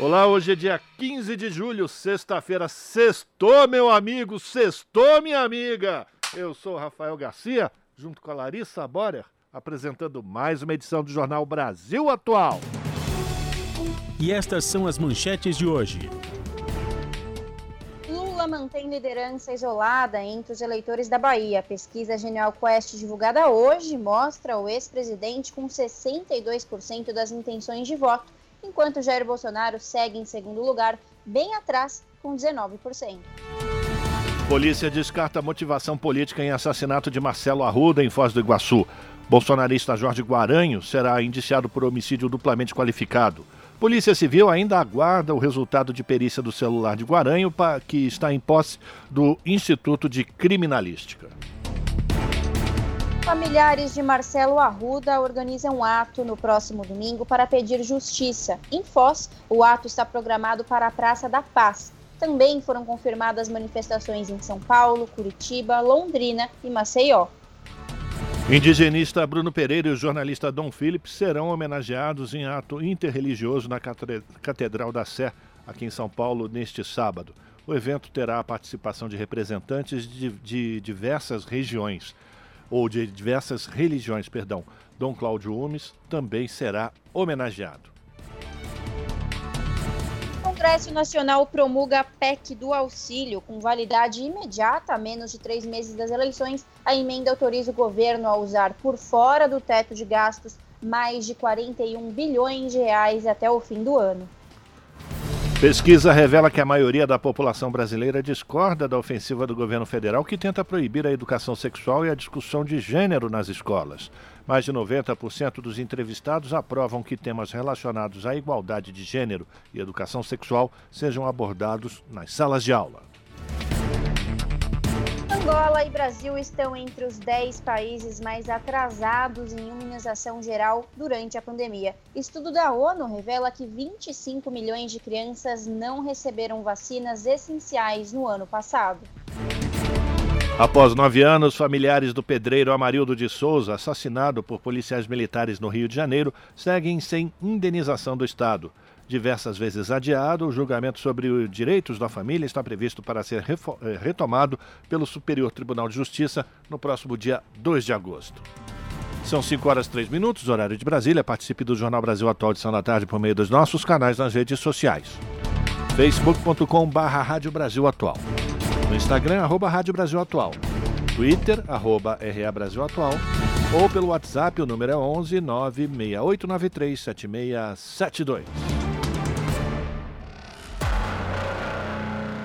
Olá, hoje é dia 15 de julho, sexta-feira. Sextou, meu amigo, sextou, minha amiga. Eu sou o Rafael Garcia, junto com a Larissa Borer, apresentando mais uma edição do Jornal Brasil Atual. E estas são as manchetes de hoje. Lula mantém liderança isolada entre os eleitores da Bahia. A pesquisa Genial Quest divulgada hoje mostra o ex-presidente com 62% das intenções de voto, enquanto Jair Bolsonaro segue em segundo lugar, bem atrás, com 19%. Polícia descarta motivação política em assassinato de Marcelo Arruda em Foz do Iguaçu. Bolsonarista Jorge Guaranho será indiciado por homicídio duplamente qualificado. Polícia Civil ainda aguarda o resultado de perícia do celular de Guaranho, que está em posse do Instituto de Criminalística. Familiares de Marcelo Arruda organizam um ato no próximo domingo para pedir justiça. Em Foz, o ato está programado para a Praça da Paz. Também foram confirmadas manifestações em São Paulo, Curitiba, Londrina e Maceió. Indigenista Bruno Pereira e o jornalista Dom Phillips serão homenageados em ato interreligioso na Catedral da Sé, aqui em São Paulo, neste sábado. O evento terá a participação de representantes de, de diversas regiões ou de diversas religiões, perdão. Dom Cláudio Umes também será homenageado. O Congresso Nacional promulga a PEC do auxílio, com validade imediata a menos de três meses das eleições. A emenda autoriza o governo a usar, por fora do teto de gastos, mais de 41 bilhões de reais até o fim do ano. Pesquisa revela que a maioria da população brasileira discorda da ofensiva do governo federal que tenta proibir a educação sexual e a discussão de gênero nas escolas. Mais de 90% dos entrevistados aprovam que temas relacionados à igualdade de gênero e educação sexual sejam abordados nas salas de aula. Angola e Brasil estão entre os 10 países mais atrasados em imunização geral durante a pandemia. Estudo da ONU revela que 25 milhões de crianças não receberam vacinas essenciais no ano passado. Após nove anos, familiares do pedreiro Amarildo de Souza, assassinado por policiais militares no Rio de Janeiro, seguem sem indenização do Estado diversas vezes adiado, o julgamento sobre os direitos da família está previsto para ser eh, retomado pelo Superior Tribunal de Justiça no próximo dia 2 de agosto. São 5 horas e 3 minutos, horário de Brasília. Participe do Jornal Brasil Atual de São da Tarde por meio dos nossos canais nas redes sociais. facebook.com.br Rádio Brasil Atual. No Instagram, arroba Rádio Brasil Atual. Twitter, arroba RA Brasil Atual. Ou pelo WhatsApp, o número é 11 96893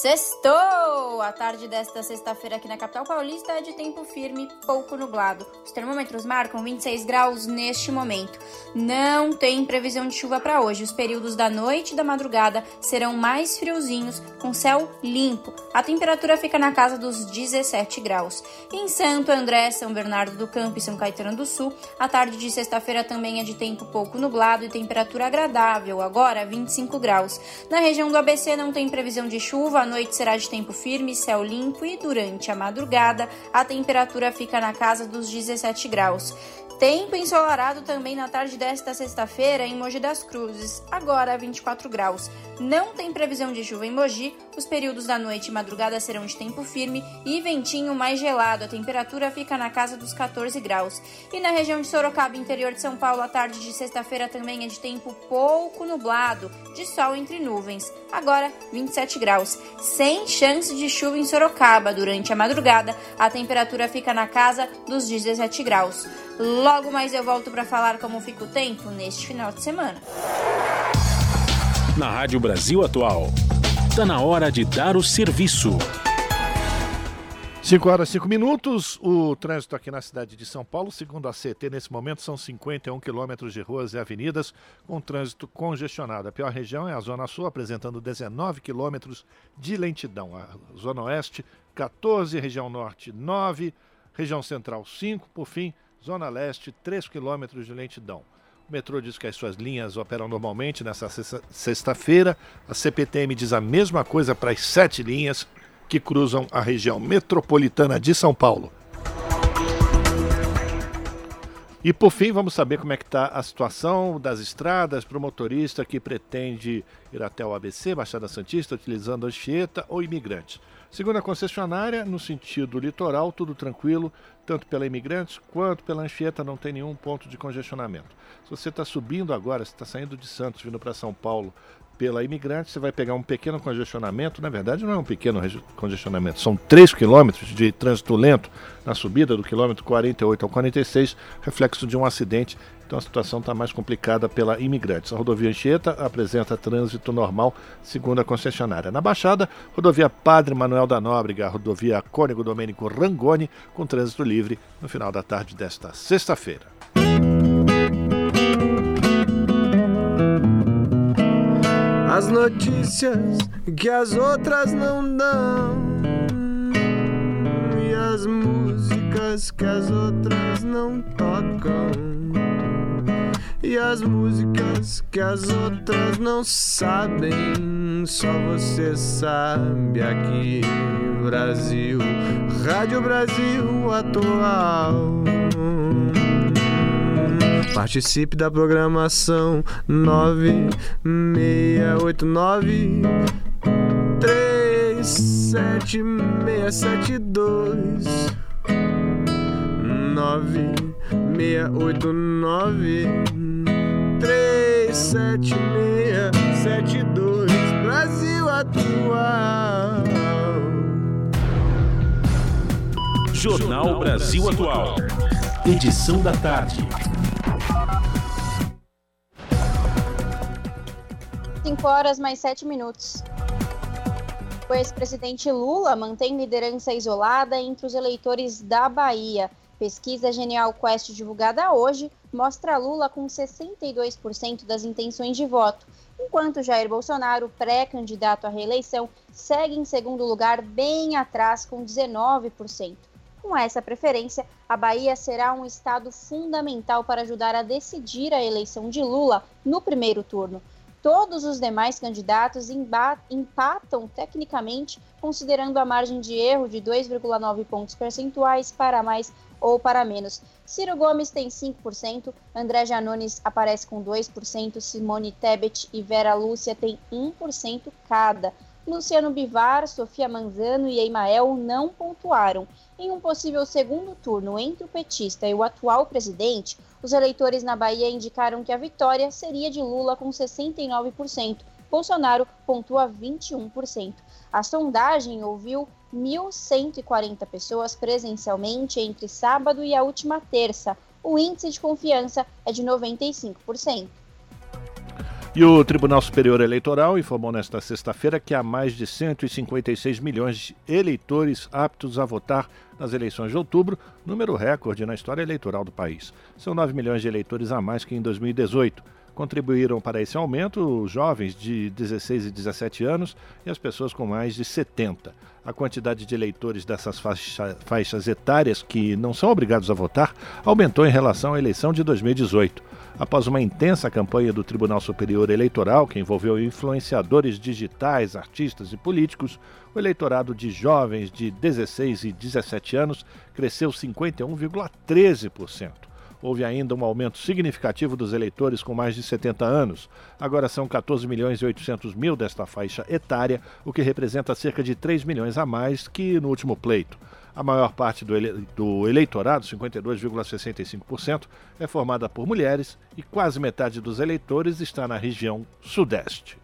Sextou! A tarde desta sexta-feira aqui na capital paulista é de tempo firme, pouco nublado. Os termômetros marcam 26 graus neste momento. Não tem previsão de chuva para hoje. Os períodos da noite e da madrugada serão mais friozinhos, com céu limpo. A temperatura fica na casa dos 17 graus. Em Santo André, São Bernardo do Campo e São Caetano do Sul, a tarde de sexta-feira também é de tempo pouco nublado e temperatura agradável, agora 25 graus. Na região do ABC não tem previsão de chuva noite será de tempo firme, céu limpo e durante a madrugada a temperatura fica na casa dos 17 graus. Tempo ensolarado também na tarde desta sexta-feira em Mogi das Cruzes, agora 24 graus. Não tem previsão de chuva em Mogi, os períodos da noite e madrugada serão de tempo firme e ventinho mais gelado. A temperatura fica na casa dos 14 graus. E na região de Sorocaba, interior de São Paulo, a tarde de sexta-feira também é de tempo pouco nublado, de sol entre nuvens. Agora 27 graus. Sem chance de chuva em Sorocaba durante a madrugada, a temperatura fica na casa dos 17 graus. Logo mais eu volto para falar como fica o tempo neste final de semana. Na Rádio Brasil Atual, Está na hora de dar o serviço. 5 horas e 5 minutos. O trânsito aqui na cidade de São Paulo, segundo a CT, nesse momento são 51 quilômetros de ruas e avenidas com trânsito congestionado. A pior região é a Zona Sul, apresentando 19 quilômetros de lentidão. A Zona Oeste, 14, região Norte, 9, região Central, 5, por fim, Zona Leste, 3 quilômetros de lentidão. O metrô diz que as suas linhas operam normalmente nessa sexta-feira. A CPTM diz a mesma coisa para as sete linhas que cruzam a região metropolitana de São Paulo. E por fim, vamos saber como é que está a situação das estradas para o motorista que pretende ir até o ABC, Baixada Santista, utilizando Anchieta ou imigrantes. Segundo a concessionária, no sentido litoral, tudo tranquilo, tanto pela Imigrantes quanto pela Anchieta, não tem nenhum ponto de congestionamento. Se você está subindo agora, se está saindo de Santos, vindo para São Paulo, pela imigrante, você vai pegar um pequeno congestionamento, na verdade não é um pequeno congestionamento, são 3 quilômetros de trânsito lento na subida do quilômetro 48 ao 46, reflexo de um acidente. Então a situação está mais complicada pela imigrantes. A rodovia Anchieta apresenta trânsito normal, segundo a concessionária. Na Baixada, rodovia Padre Manuel da Nóbrega, rodovia Cônigo Domênico Rangoni, com trânsito livre no final da tarde desta sexta-feira. as notícias que as outras não dão e as músicas que as outras não tocam e as músicas que as outras não sabem só você sabe aqui Brasil. Rádio Brasil Atual. Participe da programação 9689 37672 9689 37672 Brasil Atual Jornal Brasil Atual. Edição da tarde. 5 horas mais 7 minutos. O ex-presidente Lula mantém liderança isolada entre os eleitores da Bahia. Pesquisa Genial Quest divulgada hoje mostra Lula com 62% das intenções de voto, enquanto Jair Bolsonaro, pré-candidato à reeleição, segue em segundo lugar, bem atrás, com 19%. Com essa preferência, a Bahia será um estado fundamental para ajudar a decidir a eleição de Lula no primeiro turno. Todos os demais candidatos empatam tecnicamente, considerando a margem de erro de 2,9 pontos percentuais para mais ou para menos. Ciro Gomes tem 5%, André Janones aparece com 2%, Simone Tebet e Vera Lúcia têm 1% cada. Luciano Bivar, Sofia Manzano e Emael não pontuaram. Em um possível segundo turno entre o petista e o atual presidente, os eleitores na Bahia indicaram que a vitória seria de Lula com 69%. Bolsonaro pontua 21%. A sondagem ouviu 1.140 pessoas presencialmente entre sábado e a última terça. O índice de confiança é de 95%. E o Tribunal Superior Eleitoral informou nesta sexta-feira que há mais de 156 milhões de eleitores aptos a votar nas eleições de outubro, número recorde na história eleitoral do país. São 9 milhões de eleitores a mais que em 2018. Contribuíram para esse aumento os jovens de 16 e 17 anos e as pessoas com mais de 70. A quantidade de eleitores dessas faixa, faixas etárias que não são obrigados a votar aumentou em relação à eleição de 2018 após uma intensa campanha do Tribunal Superior Eleitoral que envolveu influenciadores digitais, artistas e políticos, o eleitorado de jovens de 16 e 17 anos cresceu 51,13%. Houve ainda um aumento significativo dos eleitores com mais de 70 anos. Agora são 14 milhões e 800 mil desta faixa etária, o que representa cerca de 3 milhões a mais que no último pleito. A maior parte do, ele do eleitorado, 52,65%, é formada por mulheres e quase metade dos eleitores está na região Sudeste.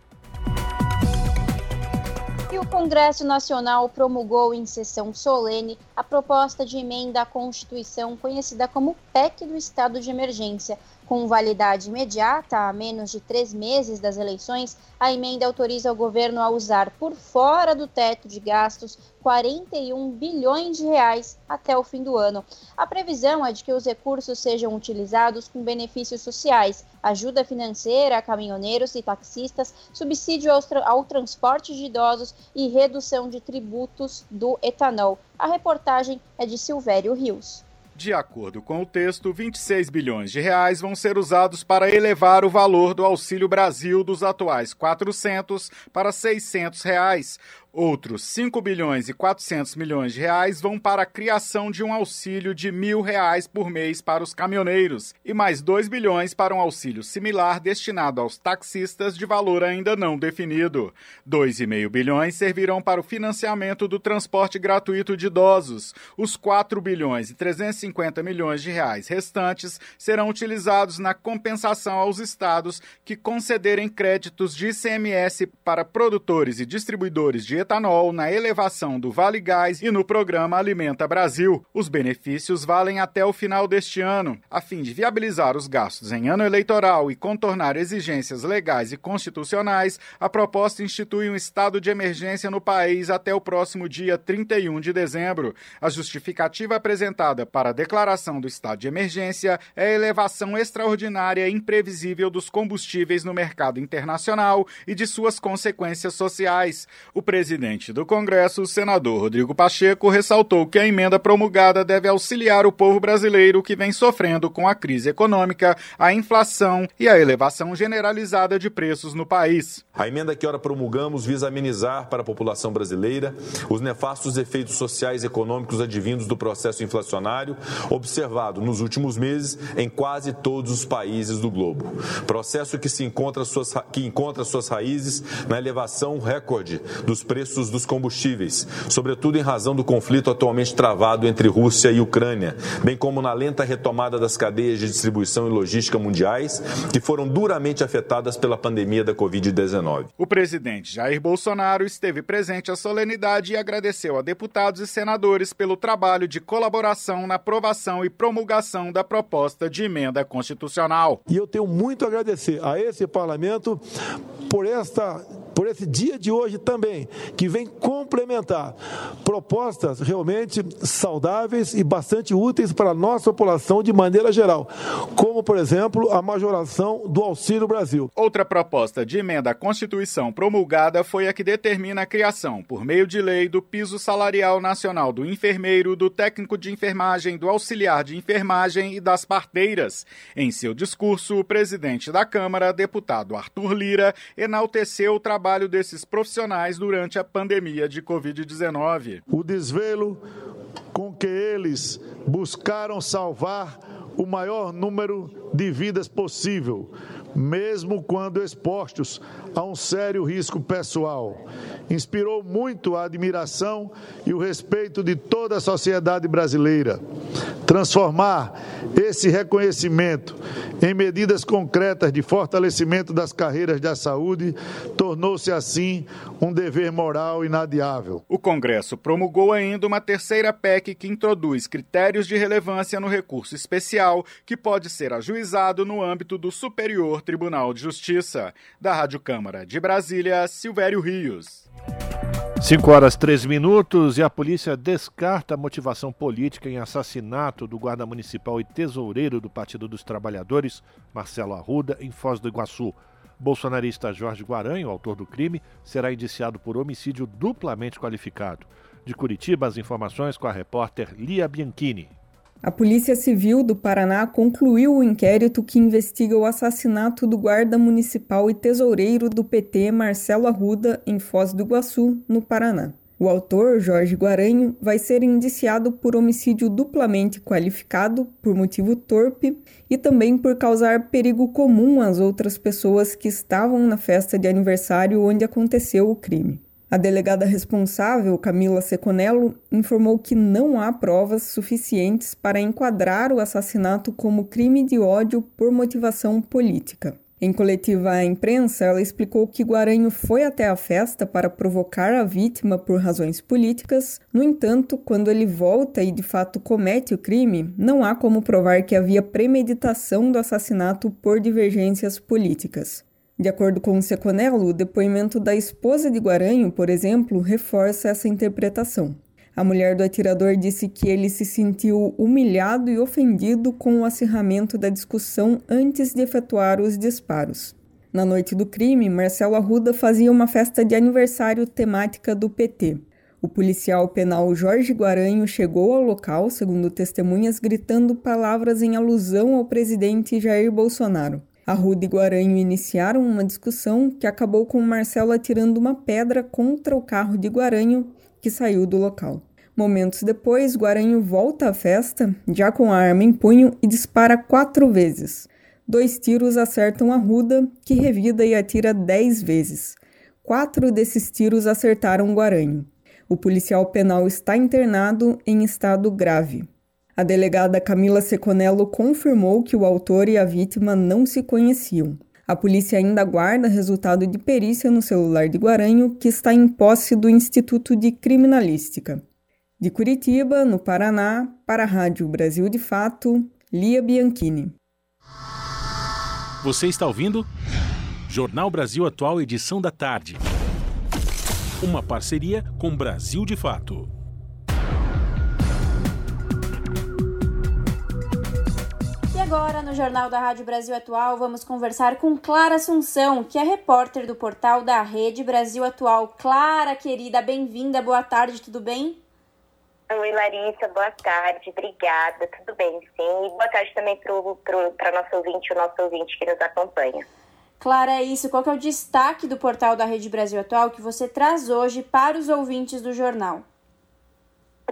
E o Congresso Nacional promulgou em sessão solene a proposta de emenda à Constituição, conhecida como PEC do Estado de Emergência. Com validade imediata, a menos de três meses das eleições, a emenda autoriza o governo a usar por fora do teto de gastos 41 bilhões de reais até o fim do ano. A previsão é de que os recursos sejam utilizados com benefícios sociais, ajuda financeira a caminhoneiros e taxistas, subsídio ao, tra ao transporte de idosos e redução de tributos do etanol. A reportagem é de Silvério Rios. De acordo com o texto, 26 bilhões de reais vão ser usados para elevar o valor do Auxílio Brasil dos atuais 400 para 600 reais. Outros 5 bilhões e 400 milhões de reais vão para a criação de um auxílio de mil reais por mês para os caminhoneiros e mais 2 bilhões para um auxílio similar destinado aos taxistas de valor ainda não definido. 2,5 bilhões servirão para o financiamento do transporte gratuito de idosos. Os 4 bilhões e 350 milhões de reais restantes serão utilizados na compensação aos estados que concederem créditos de ICMS para produtores e distribuidores de etanol na elevação do Vale Gás e no programa Alimenta Brasil. Os benefícios valem até o final deste ano. A fim de viabilizar os gastos em ano eleitoral e contornar exigências legais e constitucionais, a proposta institui um estado de emergência no país até o próximo dia 31 de dezembro. A justificativa apresentada para a declaração do estado de emergência é a elevação extraordinária e imprevisível dos combustíveis no mercado internacional e de suas consequências sociais. O presidente presidente do Congresso, o senador Rodrigo Pacheco, ressaltou que a emenda promulgada deve auxiliar o povo brasileiro que vem sofrendo com a crise econômica, a inflação e a elevação generalizada de preços no país. A emenda que ora promulgamos visa amenizar para a população brasileira os nefastos efeitos sociais e econômicos advindos do processo inflacionário observado nos últimos meses em quase todos os países do globo. Processo que se encontra suas, que encontra suas raízes na elevação recorde dos preços preços dos combustíveis, sobretudo em razão do conflito atualmente travado entre Rússia e Ucrânia, bem como na lenta retomada das cadeias de distribuição e logística mundiais, que foram duramente afetadas pela pandemia da Covid-19. O presidente Jair Bolsonaro esteve presente à solenidade e agradeceu a deputados e senadores pelo trabalho de colaboração na aprovação e promulgação da proposta de emenda constitucional. E eu tenho muito a agradecer a esse parlamento por esta por esse dia de hoje também, que vem complementar propostas realmente saudáveis e bastante úteis para a nossa população de maneira geral, como, por exemplo, a majoração do Auxílio Brasil. Outra proposta de emenda à Constituição promulgada foi a que determina a criação, por meio de lei, do piso salarial nacional do enfermeiro, do técnico de enfermagem, do auxiliar de enfermagem e das parteiras. Em seu discurso, o presidente da Câmara, deputado Arthur Lira, enalteceu o trabalho desses profissionais durante a pandemia de Covid-19. O desvelo com que eles buscaram salvar o maior número de vidas possível, mesmo quando expostos a um sério risco pessoal. Inspirou muito a admiração e o respeito de toda a sociedade brasileira. Transformar esse reconhecimento em medidas concretas de fortalecimento das carreiras da saúde tornou-se assim um dever moral inadiável. O Congresso promulgou ainda uma terceira PEC que introduz critérios de relevância no recurso especial que pode ser ajuizado no âmbito do Superior Tribunal de Justiça. Da Rádio Câmara de Brasília, Silvério Rios. 5 horas 3 minutos e a polícia descarta a motivação política em assassinato do guarda municipal e tesoureiro do Partido dos Trabalhadores, Marcelo Arruda, em Foz do Iguaçu. Bolsonarista Jorge Guaranho, autor do crime, será indiciado por homicídio duplamente qualificado. De Curitiba, as informações com a repórter Lia Bianchini. A Polícia Civil do Paraná concluiu o inquérito que investiga o assassinato do guarda municipal e tesoureiro do PT Marcelo Arruda em Foz do Iguaçu, no Paraná. O autor, Jorge Guaranho, vai ser indiciado por homicídio duplamente qualificado, por motivo torpe e também por causar perigo comum às outras pessoas que estavam na festa de aniversário onde aconteceu o crime. A delegada responsável, Camila Seconello, informou que não há provas suficientes para enquadrar o assassinato como crime de ódio por motivação política. Em coletiva à imprensa, ela explicou que Guaranho foi até a festa para provocar a vítima por razões políticas. No entanto, quando ele volta e de fato comete o crime, não há como provar que havia premeditação do assassinato por divergências políticas. De acordo com o Seconello, o depoimento da esposa de Guaranho, por exemplo, reforça essa interpretação. A mulher do atirador disse que ele se sentiu humilhado e ofendido com o acirramento da discussão antes de efetuar os disparos. Na noite do crime, Marcelo Arruda fazia uma festa de aniversário temática do PT. O policial penal Jorge Guaranho chegou ao local, segundo testemunhas, gritando palavras em alusão ao presidente Jair Bolsonaro. Arruda e Guaranho iniciaram uma discussão que acabou com Marcelo atirando uma pedra contra o carro de Guaranho, que saiu do local. Momentos depois, Guaranho volta à festa, já com a arma em punho, e dispara quatro vezes. Dois tiros acertam Arruda, que revida e atira dez vezes. Quatro desses tiros acertaram Guaranho. O policial penal está internado em estado grave. A delegada Camila Seconello confirmou que o autor e a vítima não se conheciam. A polícia ainda aguarda resultado de perícia no celular de Guaranho, que está em posse do Instituto de Criminalística. De Curitiba, no Paraná, para a Rádio Brasil de Fato, Lia Bianchini. Você está ouvindo? Jornal Brasil Atual, edição da tarde. Uma parceria com Brasil de Fato. Agora, no Jornal da Rádio Brasil Atual, vamos conversar com Clara Assunção, que é repórter do portal da Rede Brasil Atual. Clara, querida, bem-vinda, boa tarde, tudo bem? Oi, Larissa, boa tarde, obrigada, tudo bem, sim. E boa tarde também para nosso ouvinte, o nosso ouvinte que nos acompanha. Clara, é isso. Qual é o destaque do portal da Rede Brasil Atual que você traz hoje para os ouvintes do jornal?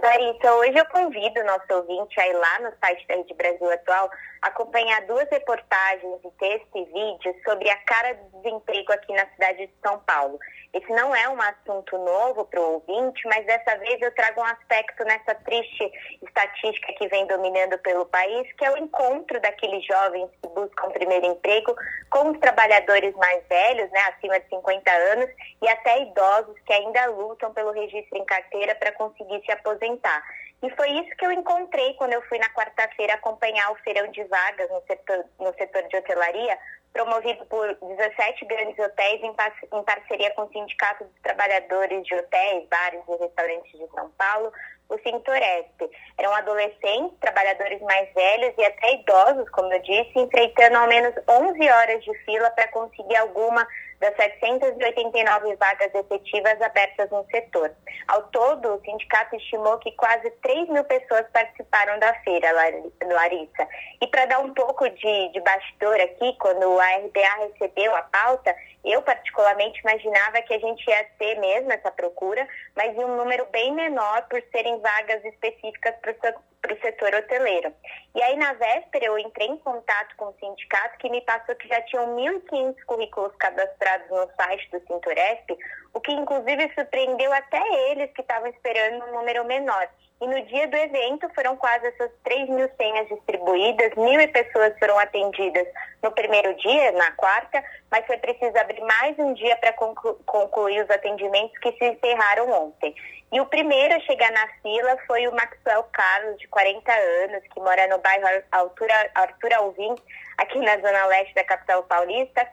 Larissa, hoje eu convido o nosso ouvinte a ir lá no site da Rede Brasil Atual acompanhar duas reportagens de texto e vídeo sobre a cara do desemprego aqui na cidade de São Paulo. Esse não é um assunto novo para o ouvinte, mas dessa vez eu trago um aspecto nessa triste estatística que vem dominando pelo país, que é o encontro daqueles jovens que buscam primeiro emprego com os trabalhadores mais velhos, né, acima de 50 anos, e até idosos que ainda lutam pelo registro em carteira para conseguir se aposentar. E foi isso que eu encontrei quando eu fui na quarta-feira acompanhar o feirão de vagas no setor, no setor de hotelaria, promovido por 17 grandes hotéis em, em parceria com o Sindicato dos Trabalhadores de Hotéis, Bares e Restaurantes de São Paulo, o Sintoresp. Eram adolescentes, trabalhadores mais velhos e até idosos, como eu disse, enfrentando ao menos 11 horas de fila para conseguir alguma das 789 vagas efetivas abertas no setor. Ao todo, o sindicato estimou que quase 3 mil pessoas participaram da feira, Larissa. E para dar um pouco de, de bastidor aqui, quando a RBA recebeu a pauta, eu particularmente imaginava que a gente ia ter mesmo essa procura, mas em um número bem menor por serem vagas específicas para o setor hoteleiro. E aí, na véspera, eu entrei em contato com o sindicato que me passou que já tinham 1.500 currículos cadastrados no site do Cinturesp, o que inclusive surpreendeu até eles que estavam esperando um número menor. E no dia do evento foram quase essas 3 mil senhas distribuídas, mil pessoas foram atendidas no primeiro dia, na quarta, mas foi preciso abrir mais um dia para conclu concluir os atendimentos que se encerraram ontem. E o primeiro a chegar na fila foi o Maxwell Carlos, de 40 anos, que mora no bairro Arthur Alvim, aqui na zona leste da capital paulista.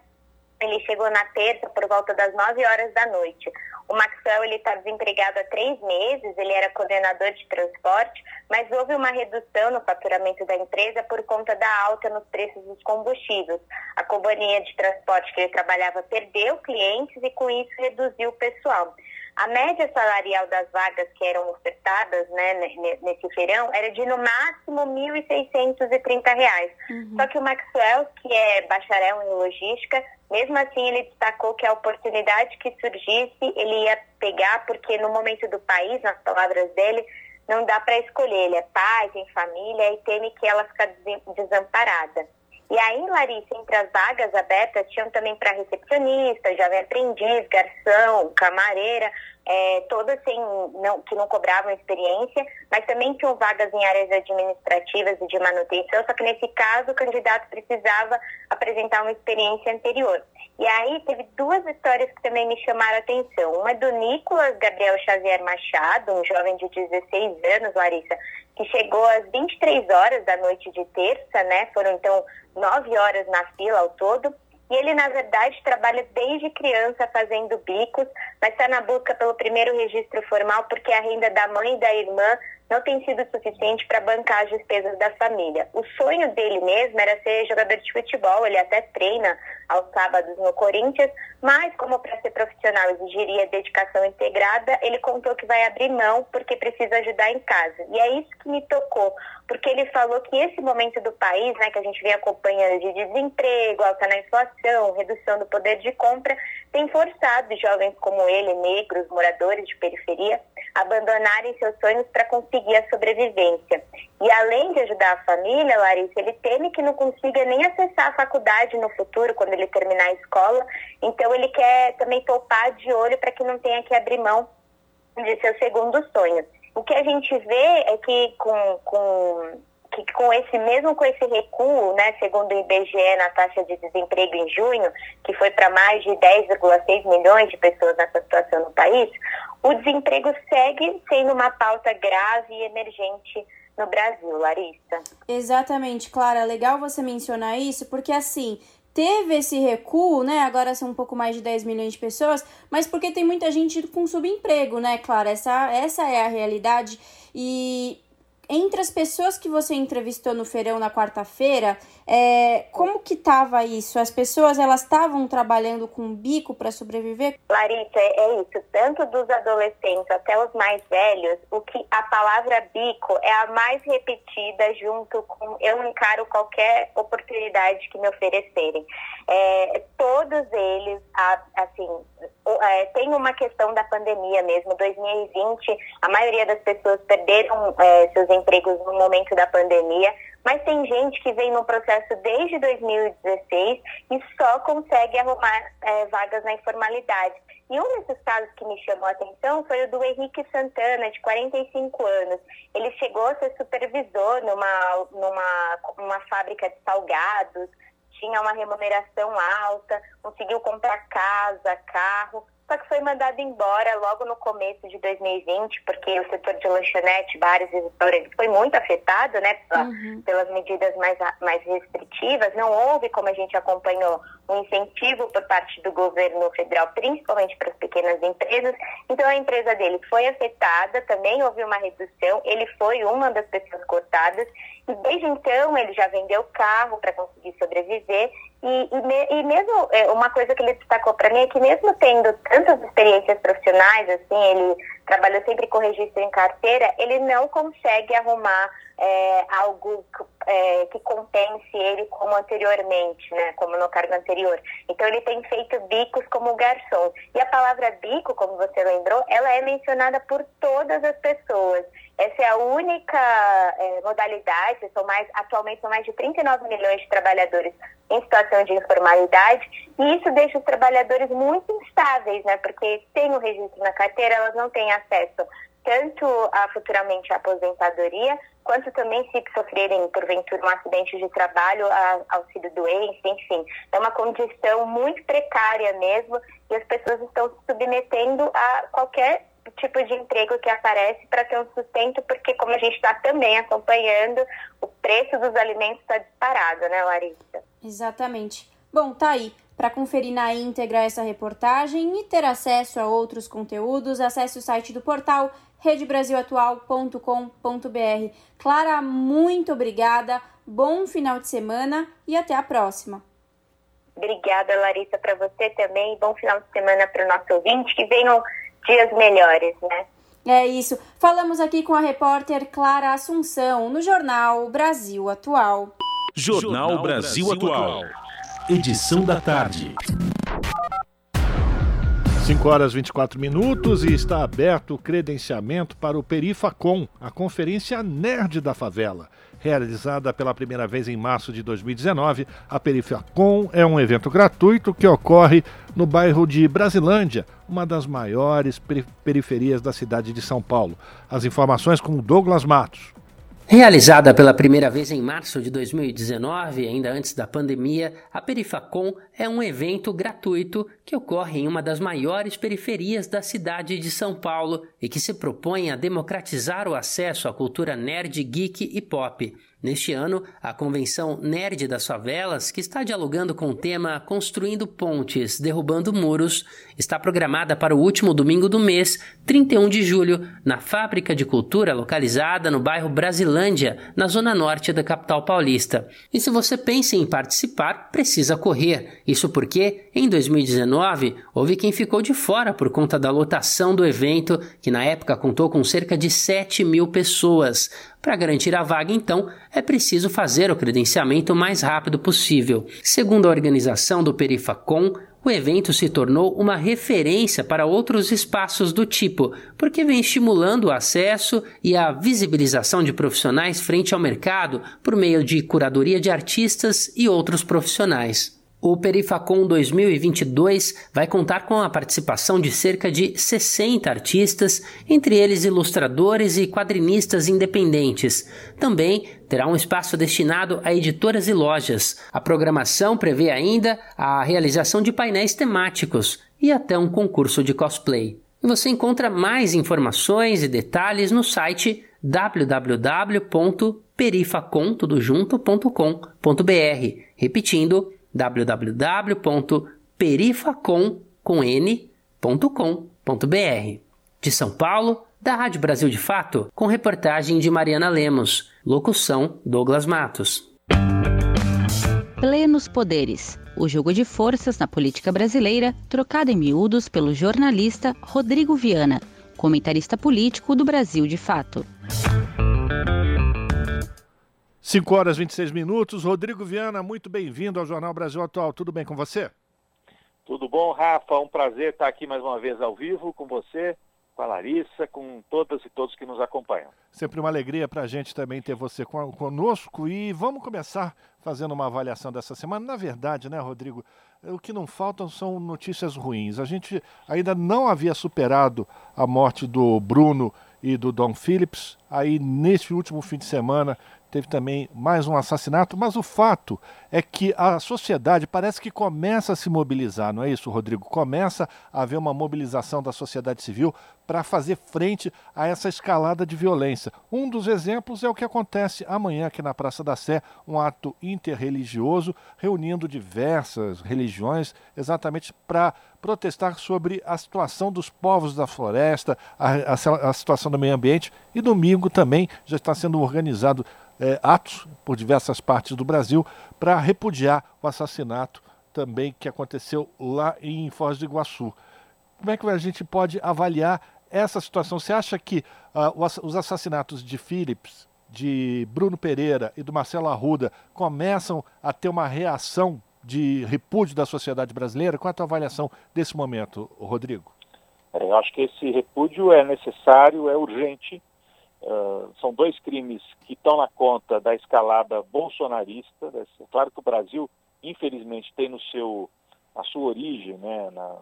Ele chegou na terça por volta das 9 horas da noite. O Maxwell ele está desempregado há três meses, ele era coordenador de transporte, mas houve uma redução no faturamento da empresa por conta da alta nos preços dos combustíveis. A companhia de transporte que ele trabalhava perdeu clientes e com isso reduziu o pessoal. A média salarial das vagas que eram ofertadas né, nesse feirão era de no máximo R$ 1.630. Uhum. Só que o Maxwell, que é bacharel em logística, mesmo assim ele destacou que a oportunidade que surgisse ele ia pegar, porque no momento do país, nas palavras dele, não dá para escolher. Ele é pai, tem família e teme que ela fique desamparada. E aí, Larissa, entre as vagas abertas, tinham também para recepcionista, jovem aprendiz, garçom, camareira, é, todas sem, não, que não cobravam experiência, mas também tinham vagas em áreas administrativas e de manutenção, só que nesse caso o candidato precisava apresentar uma experiência anterior. E aí teve duas histórias que também me chamaram a atenção. Uma é do Nicolas Gabriel Xavier Machado, um jovem de 16 anos, Larissa, que chegou às 23 horas da noite de terça, né? Foram então nove horas na fila ao todo. E ele, na verdade, trabalha desde criança fazendo bicos, mas está na busca pelo primeiro registro formal porque a renda da mãe e da irmã não tem sido suficiente para bancar as despesas da família. O sonho dele mesmo era ser jogador de futebol, ele até treina aos sábados no Corinthians, mas como para ser profissional exigiria dedicação integrada, ele contou que vai abrir mão porque precisa ajudar em casa. E é isso que me tocou, porque ele falou que esse momento do país, né, que a gente vem acompanhando de desemprego, alta na inflação, redução do poder de compra, tem forçado jovens como ele, negros, moradores de periferia, abandonarem seus sonhos para conseguir a sobrevivência. E além de ajudar a família, Larissa, ele teme que não consiga nem acessar a faculdade no futuro, quando ele terminar a escola. Então, ele quer também topar de olho para que não tenha que abrir mão de seu segundo sonho. O que a gente vê é que com, com que com esse mesmo com esse recuo, né, segundo o IBGE na taxa de desemprego em junho, que foi para mais de 10,6 milhões de pessoas nessa situação no país, o desemprego segue sendo uma pauta grave e emergente no Brasil, Larissa. Exatamente, Clara. Legal você mencionar isso, porque assim, teve esse recuo, né? Agora são um pouco mais de 10 milhões de pessoas, mas porque tem muita gente com subemprego, né, Clara? Essa, essa é a realidade. E entre as pessoas que você entrevistou no feirão na quarta-feira, é, como que estava isso? As pessoas elas estavam trabalhando com bico para sobreviver? Larissa, é, é isso. Tanto dos adolescentes até os mais velhos, o que a palavra bico é a mais repetida junto com eu encaro qualquer oportunidade que me oferecerem. É, todos eles, assim, é, tem uma questão da pandemia mesmo. 2020, a maioria das pessoas perderam é, seus empregos no momento da pandemia, mas tem gente que vem no processo desde 2016 e só consegue arrumar é, vagas na informalidade. E um desses casos que me chamou a atenção foi o do Henrique Santana, de 45 anos. Ele chegou a ser supervisor numa, numa, numa fábrica de salgados, tinha uma remuneração alta, conseguiu comprar casa, carro, só que foi mandado embora logo no começo de 2020, porque o setor de lanchonete, bares e restaurantes foi muito afetado, né, uhum. pelas medidas mais, mais restritivas. Não houve, como a gente acompanhou, um incentivo por parte do governo federal, principalmente para as pequenas empresas. Então a empresa dele foi afetada, também houve uma redução. Ele foi uma das pessoas cortadas e desde então ele já vendeu carro para conseguir sobreviver. E, e, me, e, mesmo é, uma coisa que ele destacou para mim é que mesmo tendo tantas experiências profissionais, assim, ele trabalhou sempre com registro em carteira, ele não consegue arrumar é, algo é, que compense ele como anteriormente, né, como no cargo anterior. Então ele tem feito bicos como garçom. E a palavra bico, como você lembrou, ela é mencionada por todas as pessoas. Essa é a única é, modalidade, são mais, atualmente são mais de 39 milhões de trabalhadores em situação de informalidade, e isso deixa os trabalhadores muito instáveis, né? Porque sem o registro na carteira, elas não têm acesso tanto a futuramente a aposentadoria, quanto também se sofrerem, porventura, um acidente de trabalho, a auxílio doença, enfim. É uma condição muito precária mesmo e as pessoas estão se submetendo a qualquer tipo de emprego que aparece para ter um sustento, porque como a gente está também acompanhando, o preço dos alimentos está disparado, né, Larissa? Exatamente. Bom, tá aí. Para conferir na íntegra essa reportagem e ter acesso a outros conteúdos, acesse o site do portal redebrasilatual.com.br. Clara, muito obrigada, bom final de semana e até a próxima. Obrigada, Larissa, para você também. Bom final de semana para o nosso ouvinte. Que venham dias melhores, né? É isso. Falamos aqui com a repórter Clara Assunção no jornal Brasil Atual. Jornal Brasil Atual. Edição da tarde. 5 horas 24 minutos e está aberto o credenciamento para o Perifacom, a conferência nerd da favela. Realizada pela primeira vez em março de 2019, a Perifacom é um evento gratuito que ocorre no bairro de Brasilândia, uma das maiores periferias da cidade de São Paulo. As informações com Douglas Matos. Realizada pela primeira vez em março de 2019, ainda antes da pandemia, a Perifacom é um evento gratuito que ocorre em uma das maiores periferias da cidade de São Paulo e que se propõe a democratizar o acesso à cultura nerd, geek e pop. Neste ano, a convenção Nerd das Favelas, que está dialogando com o tema Construindo Pontes, Derrubando Muros, está programada para o último domingo do mês, 31 de julho, na Fábrica de Cultura localizada no bairro Brasilândia, na zona norte da capital paulista. E se você pensa em participar, precisa correr. Isso porque, em 2019, houve quem ficou de fora por conta da lotação do evento, que na época contou com cerca de 7 mil pessoas. Para garantir a vaga, então, é preciso fazer o credenciamento o mais rápido possível. Segundo a organização do Perifacom, o evento se tornou uma referência para outros espaços do tipo, porque vem estimulando o acesso e a visibilização de profissionais frente ao mercado por meio de curadoria de artistas e outros profissionais. O Perifacom 2022 vai contar com a participação de cerca de 60 artistas, entre eles ilustradores e quadrinistas independentes. Também terá um espaço destinado a editoras e lojas. A programação prevê ainda a realização de painéis temáticos e até um concurso de cosplay. Você encontra mais informações e detalhes no site www.perifacom.com.br. Repetindo, www.perifacom.com.br. De São Paulo, da Rádio Brasil de Fato, com reportagem de Mariana Lemos. Locução Douglas Matos. Plenos Poderes. O jogo de forças na política brasileira, trocado em miúdos pelo jornalista Rodrigo Viana, comentarista político do Brasil de Fato. 5 horas e 26 minutos. Rodrigo Viana, muito bem-vindo ao Jornal Brasil Atual. Tudo bem com você? Tudo bom, Rafa? Um prazer estar aqui mais uma vez ao vivo com você, com a Larissa, com todas e todos que nos acompanham. Sempre uma alegria para a gente também ter você conosco. E vamos começar fazendo uma avaliação dessa semana. Na verdade, né, Rodrigo, o que não faltam são notícias ruins. A gente ainda não havia superado a morte do Bruno e do Dom Phillips. Aí, neste último fim de semana, teve também mais um assassinato, mas o fato é que a sociedade parece que começa a se mobilizar, não é isso, Rodrigo? Começa a haver uma mobilização da sociedade civil para fazer frente a essa escalada de violência. Um dos exemplos é o que acontece amanhã aqui na Praça da Sé, um ato interreligioso reunindo diversas religiões exatamente para protestar sobre a situação dos povos da floresta, a, a, a situação do meio ambiente e domingo também já está sendo organizado é, atos por diversas partes do Brasil para repudiar o assassinato também que aconteceu lá em Foz do Iguaçu. Como é que a gente pode avaliar essa situação? Você acha que uh, os assassinatos de Philips, de Bruno Pereira e do Marcelo Arruda começam a ter uma reação de repúdio da sociedade brasileira? Qual é a tua avaliação desse momento, Rodrigo? É, eu acho que esse repúdio é necessário, é urgente, Uh, são dois crimes que estão na conta da escalada bolsonarista. Né? Claro que o Brasil, infelizmente, tem no seu, a sua origem, né, na,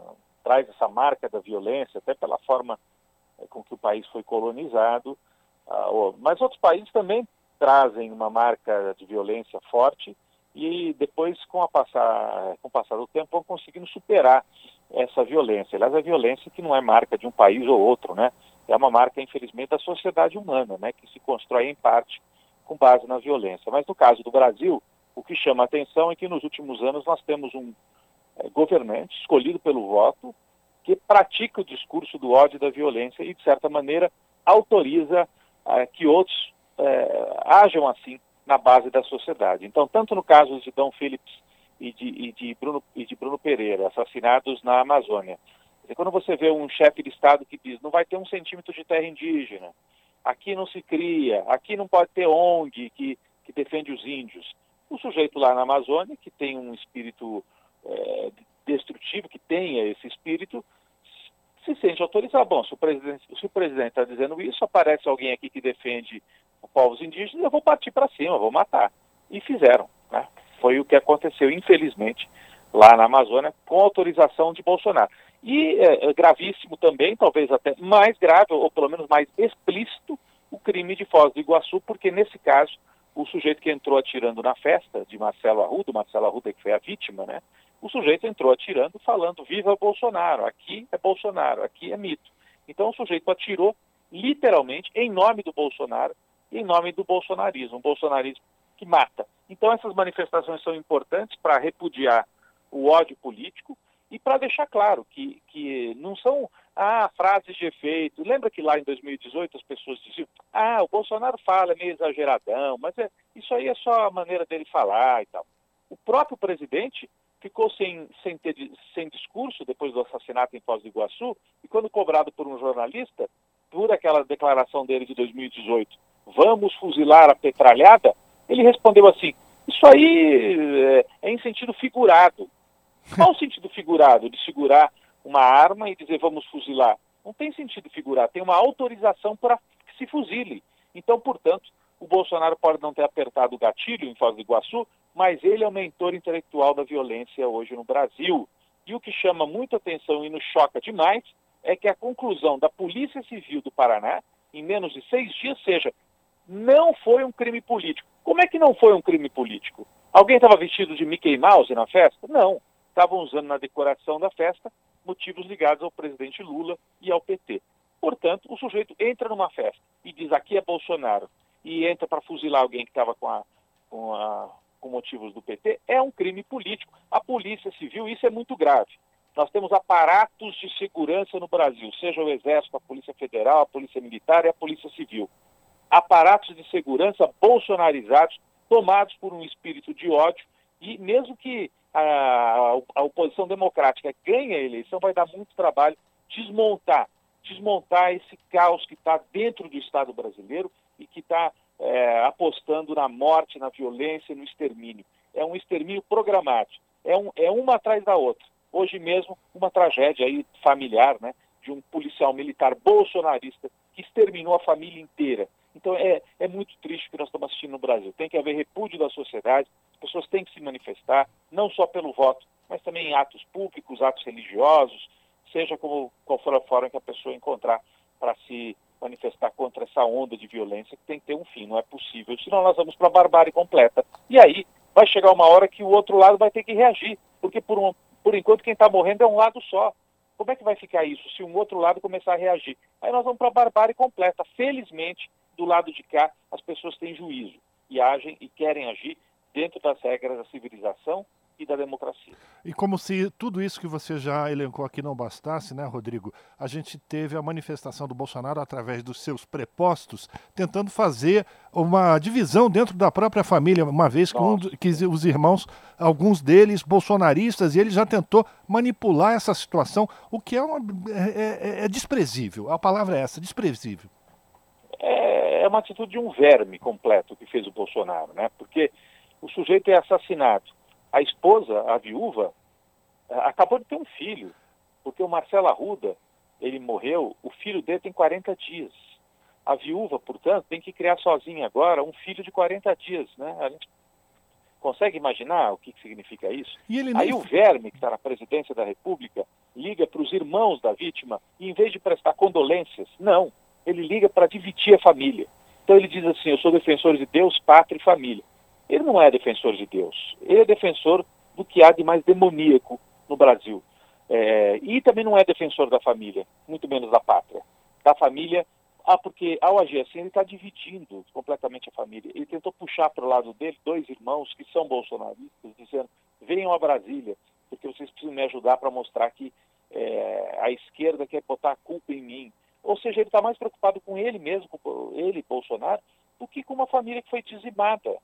traz essa marca da violência, até pela forma é, com que o país foi colonizado. Uh, mas outros países também trazem uma marca de violência forte e depois, com, a passar, com o passar do tempo, vão conseguindo superar essa violência. Aliás, a violência que não é marca de um país ou outro, né? É uma marca, infelizmente, da sociedade humana, né, que se constrói em parte com base na violência. Mas no caso do Brasil, o que chama a atenção é que nos últimos anos nós temos um é, governante escolhido pelo voto que pratica o discurso do ódio e da violência e, de certa maneira, autoriza é, que outros é, ajam assim na base da sociedade. Então, tanto no caso de Dom Phillips e de, e de, Bruno, e de Bruno Pereira, assassinados na Amazônia, e quando você vê um chefe de Estado que diz não vai ter um centímetro de terra indígena, aqui não se cria, aqui não pode ter ONG que, que defende os índios. O sujeito lá na Amazônia, que tem um espírito é, destrutivo, que tenha esse espírito, se sente autorizado. Bom, se o presidente está dizendo isso, aparece alguém aqui que defende povos indígenas, eu vou partir para cima, vou matar. E fizeram. Né? Foi o que aconteceu, infelizmente, lá na Amazônia, com autorização de Bolsonaro. E é, é, gravíssimo também, talvez até mais grave, ou pelo menos mais explícito, o crime de Foz do Iguaçu, porque nesse caso, o sujeito que entrou atirando na festa de Marcelo Arruda, Marcelo Arruda que foi a vítima, né? O sujeito entrou atirando falando viva Bolsonaro, aqui é Bolsonaro, aqui é mito. Então o sujeito atirou literalmente em nome do Bolsonaro, em nome do bolsonarismo, um bolsonarismo que mata. Então essas manifestações são importantes para repudiar o ódio político e para deixar claro que, que não são ah, frases de efeito. Lembra que lá em 2018 as pessoas diziam ah, o Bolsonaro fala meio exageradão, mas é, isso aí é só a maneira dele falar e tal. O próprio presidente ficou sem, sem, ter, sem discurso depois do assassinato em Foz do Iguaçu e quando cobrado por um jornalista, por aquela declaração dele de 2018, vamos fuzilar a petralhada, ele respondeu assim, isso aí é, é em sentido figurado. Qual o sentido figurado de segurar uma arma e dizer vamos fuzilar? Não tem sentido figurado, tem uma autorização para que se fuzile. Então, portanto, o Bolsonaro pode não ter apertado o gatilho em Foz do Iguaçu, mas ele é o mentor intelectual da violência hoje no Brasil. E o que chama muita atenção e nos choca demais é que a conclusão da Polícia Civil do Paraná, em menos de seis dias, seja não foi um crime político. Como é que não foi um crime político? Alguém estava vestido de Mickey Mouse na festa? Não. Estavam usando na decoração da festa motivos ligados ao presidente Lula e ao PT. Portanto, o sujeito entra numa festa e diz aqui é Bolsonaro e entra para fuzilar alguém que estava com, a, com, a, com motivos do PT, é um crime político. A Polícia Civil, isso é muito grave. Nós temos aparatos de segurança no Brasil, seja o Exército, a Polícia Federal, a Polícia Militar e a Polícia Civil aparatos de segurança bolsonarizados, tomados por um espírito de ódio, e mesmo que a, a oposição democrática ganhe a eleição, vai dar muito trabalho desmontar, desmontar esse caos que está dentro do Estado brasileiro e que está é, apostando na morte, na violência, no extermínio. É um extermínio programado, é, um, é uma atrás da outra. Hoje mesmo, uma tragédia aí familiar, né, de um policial militar bolsonarista que exterminou a família inteira. Então é, é muito triste o que nós estamos assistindo no Brasil. Tem que haver repúdio da sociedade, as pessoas têm que se manifestar, não só pelo voto, mas também em atos públicos, atos religiosos, seja como, qual for a forma que a pessoa encontrar para se manifestar contra essa onda de violência que tem que ter um fim, não é possível. Senão nós vamos para a barbárie completa. E aí vai chegar uma hora que o outro lado vai ter que reagir, porque por, um, por enquanto quem está morrendo é um lado só. Como é que vai ficar isso se um outro lado começar a reagir? Aí nós vamos para a barbárie completa. Felizmente, do lado de cá, as pessoas têm juízo e agem e querem agir dentro das regras da civilização e da democracia. E como se tudo isso que você já elencou aqui não bastasse, né, Rodrigo? A gente teve a manifestação do Bolsonaro através dos seus prepostos, tentando fazer uma divisão dentro da própria família, uma vez que, um, que os irmãos, alguns deles bolsonaristas, e ele já tentou manipular essa situação, o que é, uma, é, é, é desprezível. A palavra é essa, desprezível é uma atitude de um verme completo que fez o Bolsonaro, né? Porque o sujeito é assassinado. A esposa, a viúva, eh, acabou de ter um filho, porque o Marcelo Arruda, ele morreu, o filho dele tem 40 dias. A viúva, portanto, tem que criar sozinha agora um filho de 40 dias, né? A gente consegue imaginar o que, que significa isso? Aí o verme, que está na presidência da República, liga para os irmãos da vítima e, em vez de prestar condolências, não, ele liga para dividir a família. Então ele diz assim: Eu sou defensor de Deus, pátria e família. Ele não é defensor de Deus, ele é defensor do que há de mais demoníaco no Brasil. É, e também não é defensor da família, muito menos da pátria. Da família, ah, porque ao agir assim, ele está dividindo completamente a família. Ele tentou puxar para o lado dele dois irmãos que são bolsonaristas, dizendo: venham a Brasília, porque vocês precisam me ajudar para mostrar que é, a esquerda quer botar a culpa em mim. Ou seja, ele está mais preocupado com ele mesmo, com ele, Bolsonaro, do que com uma família que foi dizimada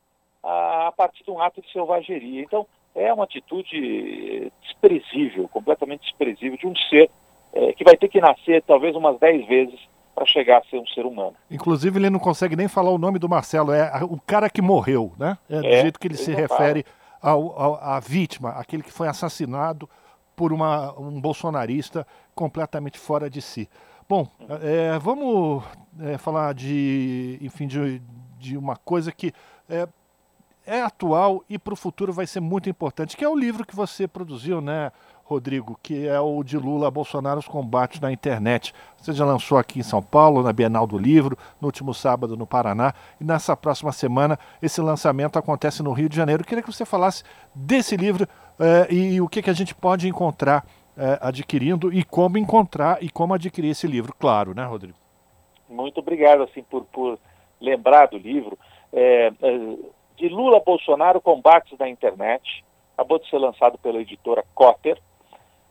a, a partir de um ato de selvageria. Então, é uma atitude desprezível, completamente desprezível, de um ser é, que vai ter que nascer talvez umas dez vezes para chegar a ser um ser humano. Inclusive, ele não consegue nem falar o nome do Marcelo, é o cara que morreu, né? É do é, jeito que ele, ele se refere ao, ao, à vítima, aquele que foi assassinado por uma, um bolsonarista completamente fora de si. Bom, é, vamos é, falar de, enfim, de, de uma coisa que é, é atual e para o futuro vai ser muito importante, que é o livro que você produziu, né, Rodrigo, que é o de Lula Bolsonaro os combates na internet. Você já lançou aqui em São Paulo, na Bienal do Livro, no último sábado no Paraná, e nessa próxima semana esse lançamento acontece no Rio de Janeiro. Eu queria que você falasse desse livro eh, e, o que, que a gente pode encontrar eh, adquirindo e como encontrar e como adquirir esse livro, claro, né, Rodrigo? Muito obrigado assim por, por lembrar do livro. É, de Lula Bolsonaro combates na internet, acabou de ser lançado pela editora Cotter.